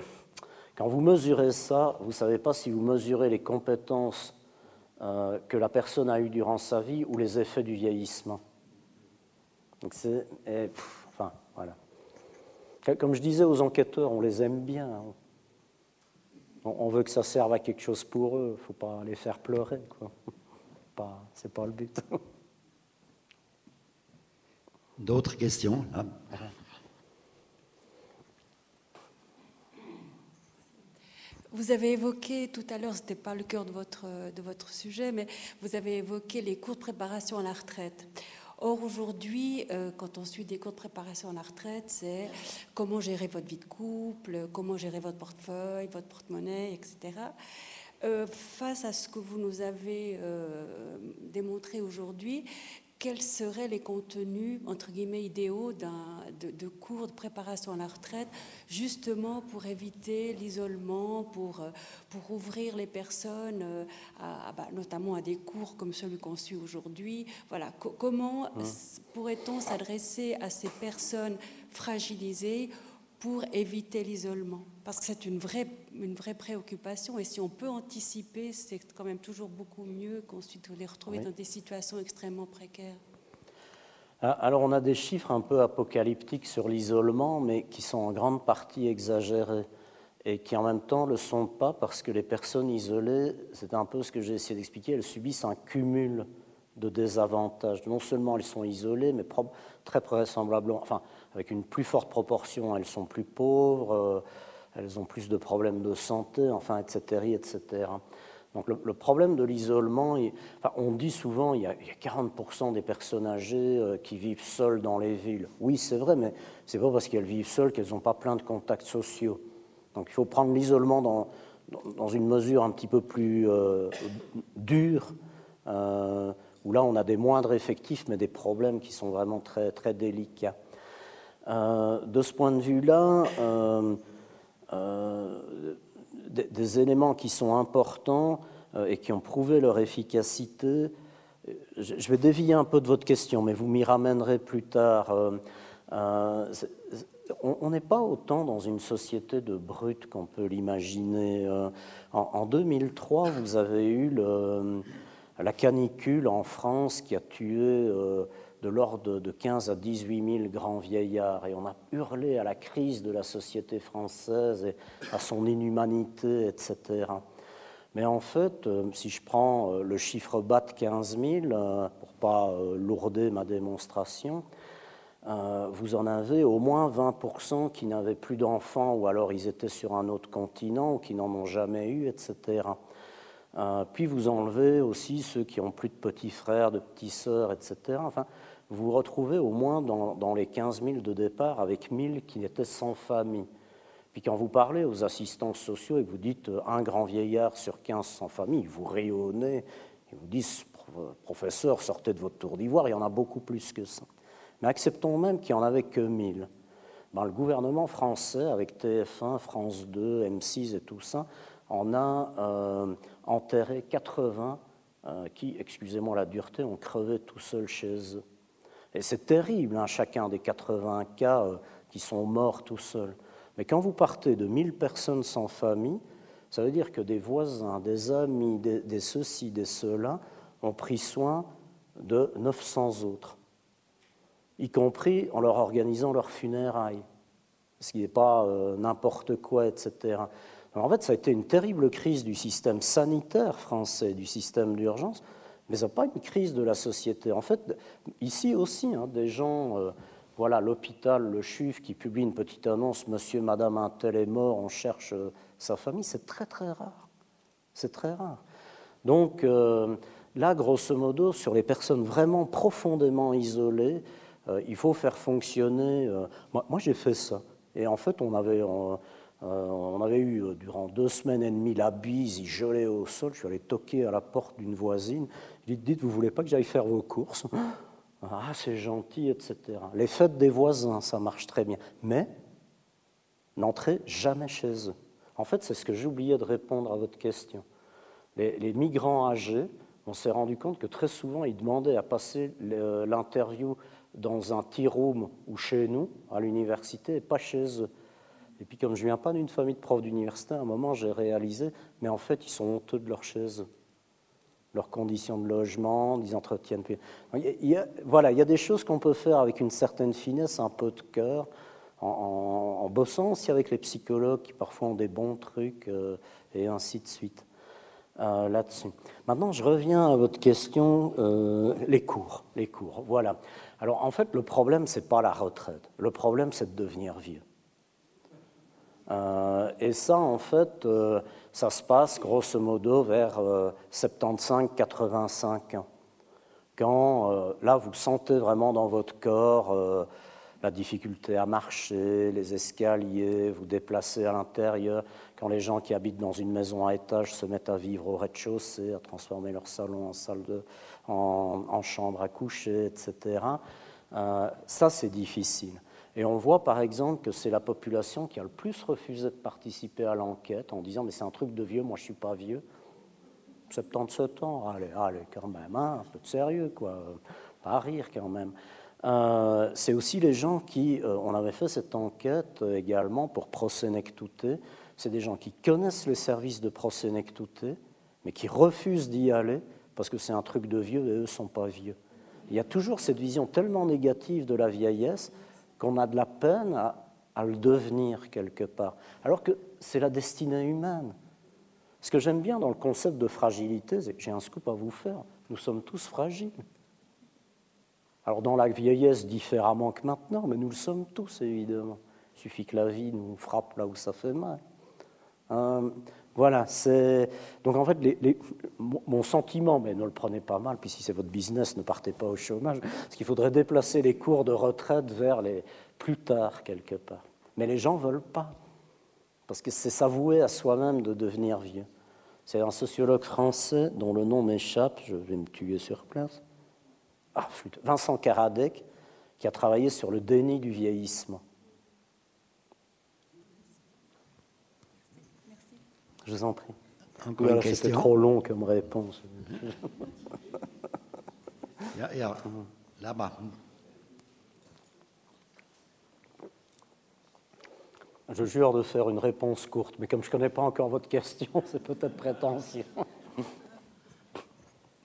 quand vous mesurez ça, vous ne savez pas si vous mesurez les compétences euh, que la personne a eues durant sa vie ou les effets du vieillissement. Donc c'est, enfin, voilà. Comme je disais aux enquêteurs, on les aime bien. Hein. On, veut que ça serve à quelque chose pour eux. Il ne faut pas les faire pleurer. Quoi. Pas, c'est pas le but.
D'autres questions.
Vous avez évoqué tout à l'heure, ce n'était pas le cœur de votre, de votre sujet, mais vous avez évoqué les cours de préparation à la retraite. Or, aujourd'hui, euh, quand on suit des cours de préparation à la retraite, c'est comment gérer votre vie de couple, comment gérer votre portefeuille, votre porte-monnaie, etc. Euh, face à ce que vous nous avez euh, démontré aujourd'hui, quels seraient les contenus, entre guillemets, idéaux de, de, cours de préparation à la retraite, justement pour éviter l'isolement, pour, euh, pour ouvrir les personnes, euh, à, bah, notamment à des cours comme celui qu'on suit aujourd'hui. Voilà, comment mmh. pourrait-on s'adresser à ces personnes fragilisées pour éviter l'isolement? Parce que c'est une vraie, une vraie préoccupation et si on peut anticiper, c'est quand même toujours beaucoup mieux qu'ensuite les retrouver dans des situations extrêmement précaires.
Ah, alors on a des chiffres un peu apocalyptiques sur l'isolement, mais qui sont en grande partie exagérés et qui en même temps ne le sont pas parce que les personnes isolées, c'est un peu ce que j'ai essayé d'expliquer, elles subissent un cumul de désavantages. Non seulement elles sont isolées, mais très vraisemblablement, enfin, avec une plus forte proportion, elles sont plus pauvres, euh, elles ont plus de problèmes de santé, enfin, etc. etc. Donc le, problème de l'isolement, enfin, on dit souvent il y a, 40% des personnes âgées euh, qui vivent seules dans les villes. Oui, c'est vrai, mais c'est pas parce qu'elles vivent seules qu'elles n'ont pas plein de contacts sociaux. Donc il faut prendre l'isolement dans, dans, une mesure un petit peu plus euh, dure, où là on a des moindres effectifs, mais des problèmes qui sont vraiment très, très délicats. Euh, de ce point de vue-là, euh, euh, des, éléments qui sont importants et qui ont prouvé leur efficacité. Je, vais dévier un peu de votre question, mais vous m'y ramènerez plus tard. on n'est pas autant dans une société de brutes qu'on peut l'imaginer. En, en, 2003, vous avez eu la canicule en France qui a tué de l'ordre de 15 à 18 000 grands vieillards. Et on a hurlé à la crise de la société française et à son inhumanité, etc. Mais en fait, euh, si je prends euh, le chiffre bas de 15 000, euh, pour pas lourder ma démonstration, vous en avez au moins 20% qui n'avaient plus d'enfants ou alors ils étaient sur un autre continent ou qui n'en ont jamais eu, etc. Puis vous enlevez aussi ceux qui ont plus de petits frères, de petits sœurs, etc. Enfin, vous vous retrouvez au moins dans, les 15 000 de départ avec 1000 qui étaient sans famille. Puis quand vous parlez aux assistants sociaux et vous dites euh, un grand vieillard sur 15 sans famille, vous rayonnez et vous dites professeur, sortez de votre tour d'ivoire, il y en a beaucoup plus que ça. Mais acceptons même qu'il n'y en avait que 1000. Ben, le gouvernement français, avec TF1, France 2, M6 et tout ça, en a euh, enterré 80 euh, qui, excusez-moi la dureté, ont crevé tout seuls chez eux. Et c'est terrible, hein, chacun des 80 cas euh, qui sont morts tout seuls. Mais quand vous partez de 1000 personnes sans famille, ça veut dire que des voisins, des amis, des, des ceux-ci, des ceux-là ont pris soin de 900 autres, y compris en leur organisant leurs funérailles, ce qui n'est pas euh, n'importe quoi, etc. en fait, ça a été une terrible crise du système sanitaire français, du système d'urgence, mais ce n'est pas une crise de la société. En fait, ici aussi, hein, des gens, euh, voilà, l'hôpital, le CHUF qui publie une petite annonce, Monsieur, Madame, un tel est mort, on cherche euh, sa famille, c'est très très rare. C'est très rare. Donc euh, là, grosso modo, sur les personnes vraiment profondément isolées, il faut faire fonctionner. moi, j'ai fait ça. Et en fait, on avait. On avait eu euh, durant deux semaines et demie la bise, il gelait au sol. Je suis allé toquer à la porte d'une voisine. Je lui ai dit Dites, vous voulez pas que j'aille faire vos courses? Ah, c'est gentil, etc. Les fêtes des voisins, ça marche très bien. Mais n'entrez jamais chez eux. En fait, c'est ce que oublié de répondre à votre question. Les, migrants âgés, on s'est rendu compte que très souvent, ils demandaient à passer l'interview dans un tea room ou chez nous, à l'université, et pas chez eux. Et puis, comme je ne viens pas d'une famille de profs d'université, à un moment, j'ai réalisé, mais en fait, ils sont honteux de leur chaise leurs conditions de logement, ils entretiennent. Il voilà, il y a des choses qu'on peut faire avec une certaine finesse, un peu de cœur, en, bossant aussi avec les psychologues qui parfois ont des bons trucs euh, et ainsi de suite euh, là-dessus. Maintenant, je reviens à votre question, euh, les cours, les cours. Voilà. Alors, en fait, le problème c'est pas la retraite. Le problème, c'est de devenir vieux. Et ça, en fait, ça se passe grosso modo vers 75-85 ans. Quand là, vous sentez vraiment dans votre corps la difficulté à marcher, les escaliers, vous déplacer à l'intérieur, quand les gens qui habitent dans une maison à étage se mettent à vivre au rez-de-chaussée, à transformer leur salon en chambre à coucher, etc. Euh, ça, c'est difficile. Et on voit par exemple que c'est la population qui a le plus refusé de participer à l'enquête en disant mais c'est un truc de vieux, moi je suis pas vieux. 77 ans, allez, allez, quand même, hein, un peu de sérieux, quoi. Pas à rire quand même. Euh, c'est aussi les gens qui, euh, on avait fait cette enquête euh, également pour Prosénectouté, c'est des gens qui connaissent les services de Prosénectouté, mais qui refusent d'y aller parce que c'est un truc de vieux et eux ne sont pas vieux. Il y a toujours cette vision tellement négative de la vieillesse qu'on a de la peine à, le devenir quelque part, alors que c'est la destinée humaine. Ce que j'aime bien dans le concept de fragilité, c'est que j'ai un scoop à vous faire, nous sommes tous fragiles. Alors dans la vieillesse différemment que maintenant, mais nous le sommes tous évidemment. Il suffit que la vie nous frappe là où ça fait mal. Euh, voilà, c'est donc en fait mon sentiment, mais ne le prenez pas mal, puis si c'est votre business, ne partez pas au chômage, parce qu'il faudrait déplacer les cours de retraite vers les plus tard quelque part. Mais les gens veulent pas, parce que c'est s'avouer à soi-même de devenir vieux. C'est un sociologue français dont le nom m'échappe, je vais me tuer sur place, ah, Vincent Karadec, qui a travaillé sur le déni du vieillissement. Je vous en prie. C'était trop long comme réponse.
Là-bas.
Je jure de faire une réponse courte, mais comme je ne connais pas encore votre question, c'est peut-être prétentieux.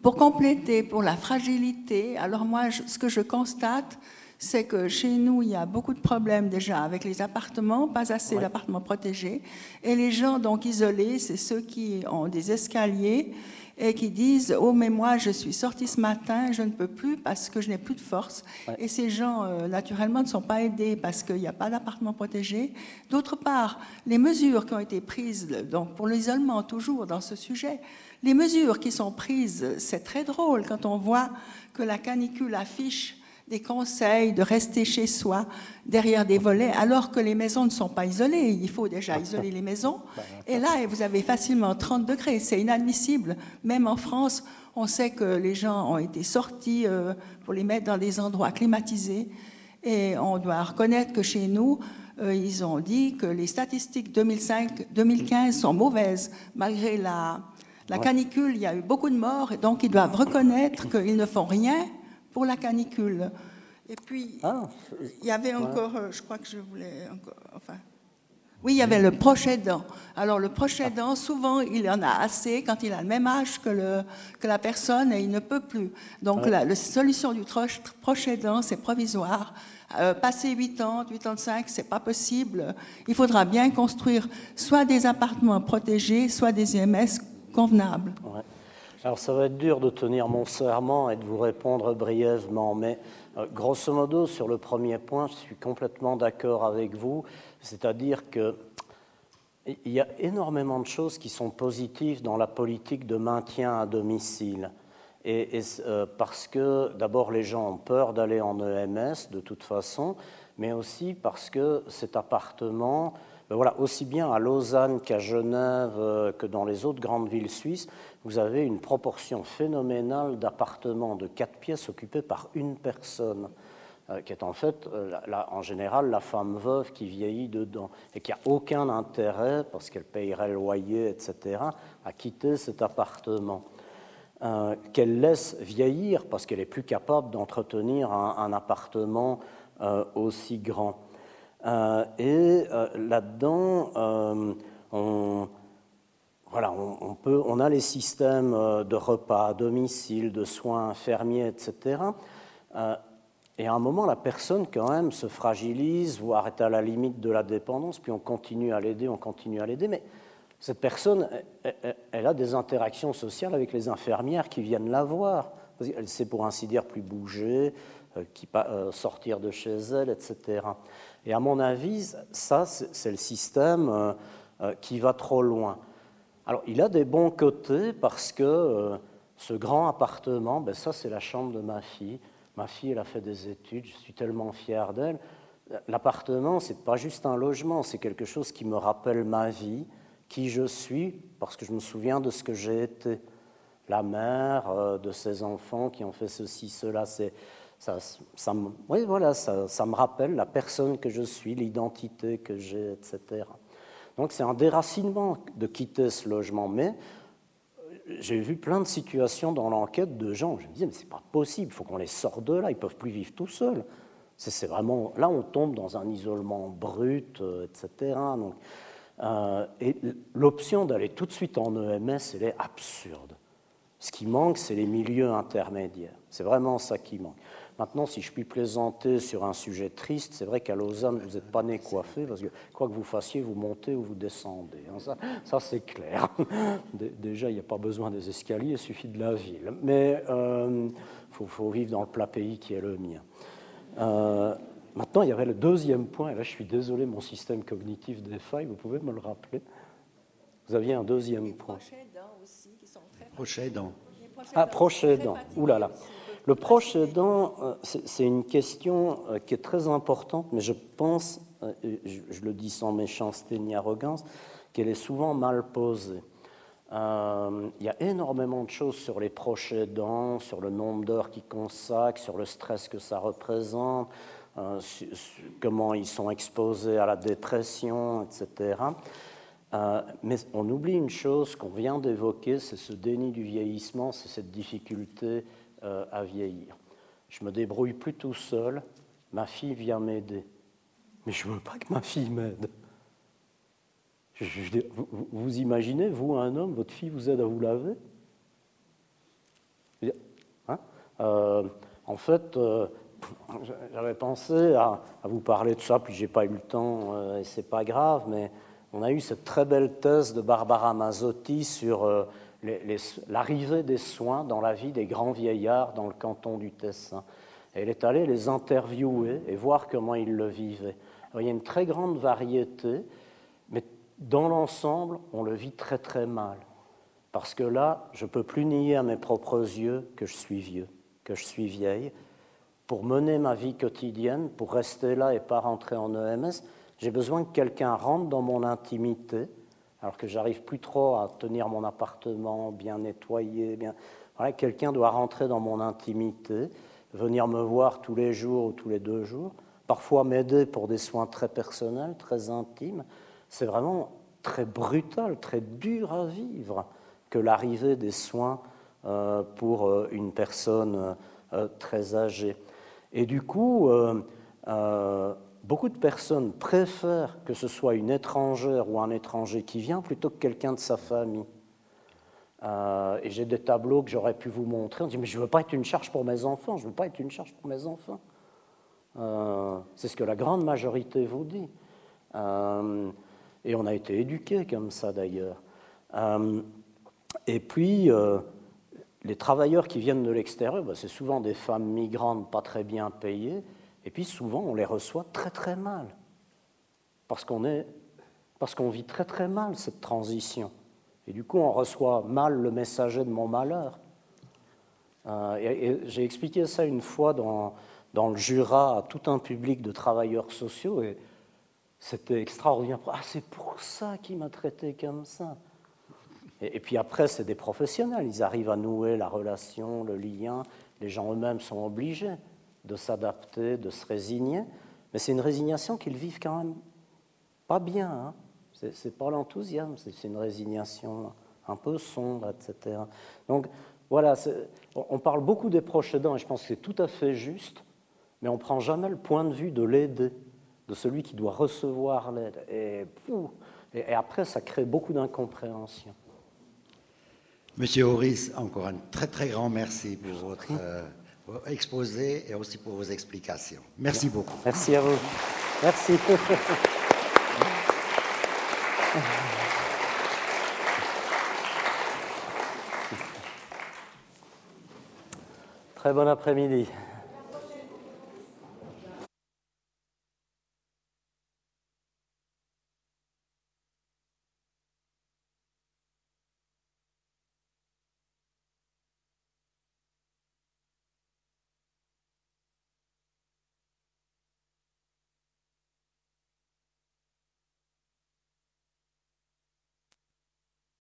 Pour compléter, pour la fragilité, alors moi, ce que je constate, c'est que chez nous, il y a beaucoup de problèmes déjà avec les appartements, pas assez d'appartements protégés. Et les gens donc isolés, c'est ceux qui ont des escaliers et qui disent Oh, mais moi, je suis sorti ce matin, je ne peux plus parce que je n'ai plus de force. Et ces gens, euh, naturellement, ne sont pas aidés parce qu'il n'y a pas d'appartement protégé. D'autre part, les mesures qui ont été prises donc pour l'isolement, toujours dans ce sujet, les mesures qui sont prises, c'est très drôle quand on voit que la canicule affiche des conseils de rester chez soi derrière des volets, alors que les maisons ne sont pas isolées. Il faut déjà isoler les maisons. Et là, vous avez facilement 30 degrés. C'est inadmissible. Même en France, on sait que les gens ont été sortis euh, pour les mettre dans des endroits climatisés. Et on doit reconnaître que chez nous, euh, ils ont dit que les statistiques 2005-2015 sont mauvaises, malgré la, la canicule, il y a eu beaucoup de morts, et donc ils doivent reconnaître qu'ils ne font rien pour la canicule. Et puis, ah. il y avait encore, euh, je crois que je voulais encore, enfin, oui, il y avait le proche aidant. Alors, le proche aidant, souvent, il en a assez quand il a le même âge que, le, que la personne et il ne peut plus. Donc, la, solution du proche, proche aidant, c'est provisoire. Euh, passer 80, 85, c'est pas possible. Il faudra bien construire soit des appartements protégés, soit des EMS convenable.
Alors ça va être dur de tenir mon serment et de vous répondre brièvement, mais euh, grosso modo, sur le premier point, je suis complètement d'accord avec vous, c'est-à-dire que il y a énormément de choses qui sont positives dans la politique de maintien à domicile. Et, euh, parce que d'abord les gens ont peur d'aller en EMS de toute façon, mais aussi parce que cet appartement ben voilà, aussi bien à Lausanne qu'à Genève, euh, que dans les autres grandes villes suisses, vous avez une proportion phénoménale d'appartements de quatre pièces occupés par une personne. qui est en fait, en général, la femme veuve qui vieillit dedans et qui n'a aucun intérêt, parce qu'elle payerait le loyer, etc., à quitter cet appartement. qu'elle laisse vieillir parce qu'elle est plus capable d'entretenir un, appartement aussi grand. et là-dedans, on, voilà, on, a les systèmes euh, de repas domicile, de soins infirmiers, etc. Euh, et à un moment, la personne, quand même, se fragilise, voire est à la limite de la dépendance, puis on continue à l'aider, on continue à l'aider. Mais cette personne, elle, a des interactions sociales avec les infirmières qui viennent la voir. Elle sait, pour ainsi dire, plus bouger, euh, qui, sortir de chez elle, etc. Et à mon avis, ça, c'est le système qui va trop loin. Alors, il a des bons côtés parce que euh, ce grand appartement, ben ça, c'est la chambre de ma fille. Ma fille, elle a fait des études, je suis tellement fier d'elle. L'appartement, c'est pas juste un logement, c'est quelque chose qui me rappelle ma vie, qui je suis, parce que je me souviens de ce que j'ai été. La mère euh, de ses enfants qui ont fait ceci, cela, c'est ça, oui, voilà, ça, ça me rappelle la personne que je suis, l'identité que j'ai, etc. Donc c'est un déracinement de quitter ce logement. Mais euh, j'ai vu plein de situations dans l'enquête de gens, je me disais, mais c'est pas possible, il faut qu'on les sorte de là, ils peuvent plus vivre tout seuls. C'est vraiment, là, on tombe dans un isolement brut, euh, etc. Euh, et l'option d'aller tout de suite en EMS, elle est absurde. Ce qui manque, c'est les milieux intermédiaires. C'est vraiment ça qui manque. Maintenant, si je puis plaisanter sur un sujet triste, c'est vrai qu'à Lausanne, vous n'êtes pas né coiffé, parce que quoi que vous fassiez, vous montez ou vous descendez. Hein. ça, c'est clair. Déjà, il n'y a pas besoin des escaliers, il suffit de la ville. Mais il euh, faut, vivre dans le plat pays qui est le mien. Euh, maintenant, il y avait le deuxième point, et là, je suis désolé, mon système cognitif défaille, vous pouvez me le rappeler Vous aviez un deuxième point. Proches aidants aussi, qui sont très... Proches aidants. Ah, proches aidants, ouh là là. Le proche aidant, euh, c'est une question euh, qui est très importante, mais je pense, euh, je le dis sans méchanceté ni arrogance, qu'elle est souvent mal posée. il y a énormément de choses sur les proches aidants, sur le nombre d'heures qu'ils consacrent, sur le stress que ça représente, comment ils sont exposés à la dépression, etc. mais on oublie une chose qu'on vient d'évoquer, c'est ce déni du vieillissement, c'est cette difficulté euh, à vieillir. Je me débrouille plus tout seul, ma fille vient m'aider. Mais je ne veux pas que ma fille m'aide. vous, imaginez, vous, un homme, votre fille vous aide à vous laver? Hein euh, En fait, euh, j'avais pensé à, vous parler de ça, puis j'ai pas eu le temps, et c'est pas grave, mais on a eu cette très belle thèse de Barbara Mazzotti sur l'arrivée des soins dans la vie des grands vieillards dans le canton du Tessin. elle est allée les interviewer et voir comment ils le vivaient. il y a une très grande variété, mais dans l'ensemble, on le vit très très mal. Parce que là, je ne peux plus nier à mes propres yeux que je suis vieux, que je suis vieille. Pour mener ma vie quotidienne, pour rester là et pas rentrer en EMS, j'ai besoin que quelqu'un rentre dans mon intimité, alors que j'arrive plus trop à tenir mon appartement bien nettoyé. Bien... Voilà, quelqu'un doit rentrer dans mon intimité, venir me voir tous les jours ou tous les deux jours, parfois m'aider pour des soins très personnels, très intimes. C'est vraiment très brutal, très dur à vivre que l'arrivée des soins euh, pour euh, une personne euh, très âgée. Et du coup, beaucoup de personnes préfèrent que ce soit une étrangère ou un étranger qui vient plutôt que quelqu'un de sa famille. Euh, et j'ai des tableaux que j'aurais pu vous montrer. On dit, mais je ne veux pas être une charge pour mes enfants, je ne veux pas être une charge pour mes enfants. Euh, c'est ce que la grande majorité vous dit. Euh, et on a été éduqués comme ça d'ailleurs. et puis, les travailleurs qui viennent de l'extérieur, bah, c'est souvent des femmes migrantes pas très bien payées et puis souvent, on les reçoit très très mal. Parce qu'on est, parce qu'on vit très très mal cette transition. Et du coup, on reçoit mal le messager de mon malheur. Euh, et, j'ai expliqué ça une fois dans, le Jura à tout un public de travailleurs sociaux et c'était extraordinaire. Ah, c'est pour ça qu'il m'a traité comme ça. Et, et puis après, c'est des professionnels. Ils arrivent à nouer la relation, le lien. Les gens eux-mêmes sont obligés. De s'adapter, de se résigner. Mais c'est une résignation qu'ils vivent quand même pas bien. Hein. C'est pas l'enthousiasme, c'est une résignation un peu sombre, etc. Donc voilà, on parle beaucoup des proches aidants et je pense que c'est tout à fait juste, mais on ne prend jamais le point de vue de l'aider, de celui qui doit recevoir l'aide. Et, et, après, ça crée beaucoup d'incompréhension.
Monsieur Horis, encore un très très grand merci pour votre euh, exposé et aussi pour vos explications. Merci beaucoup.
Merci à vous. Merci. Très bon après-midi.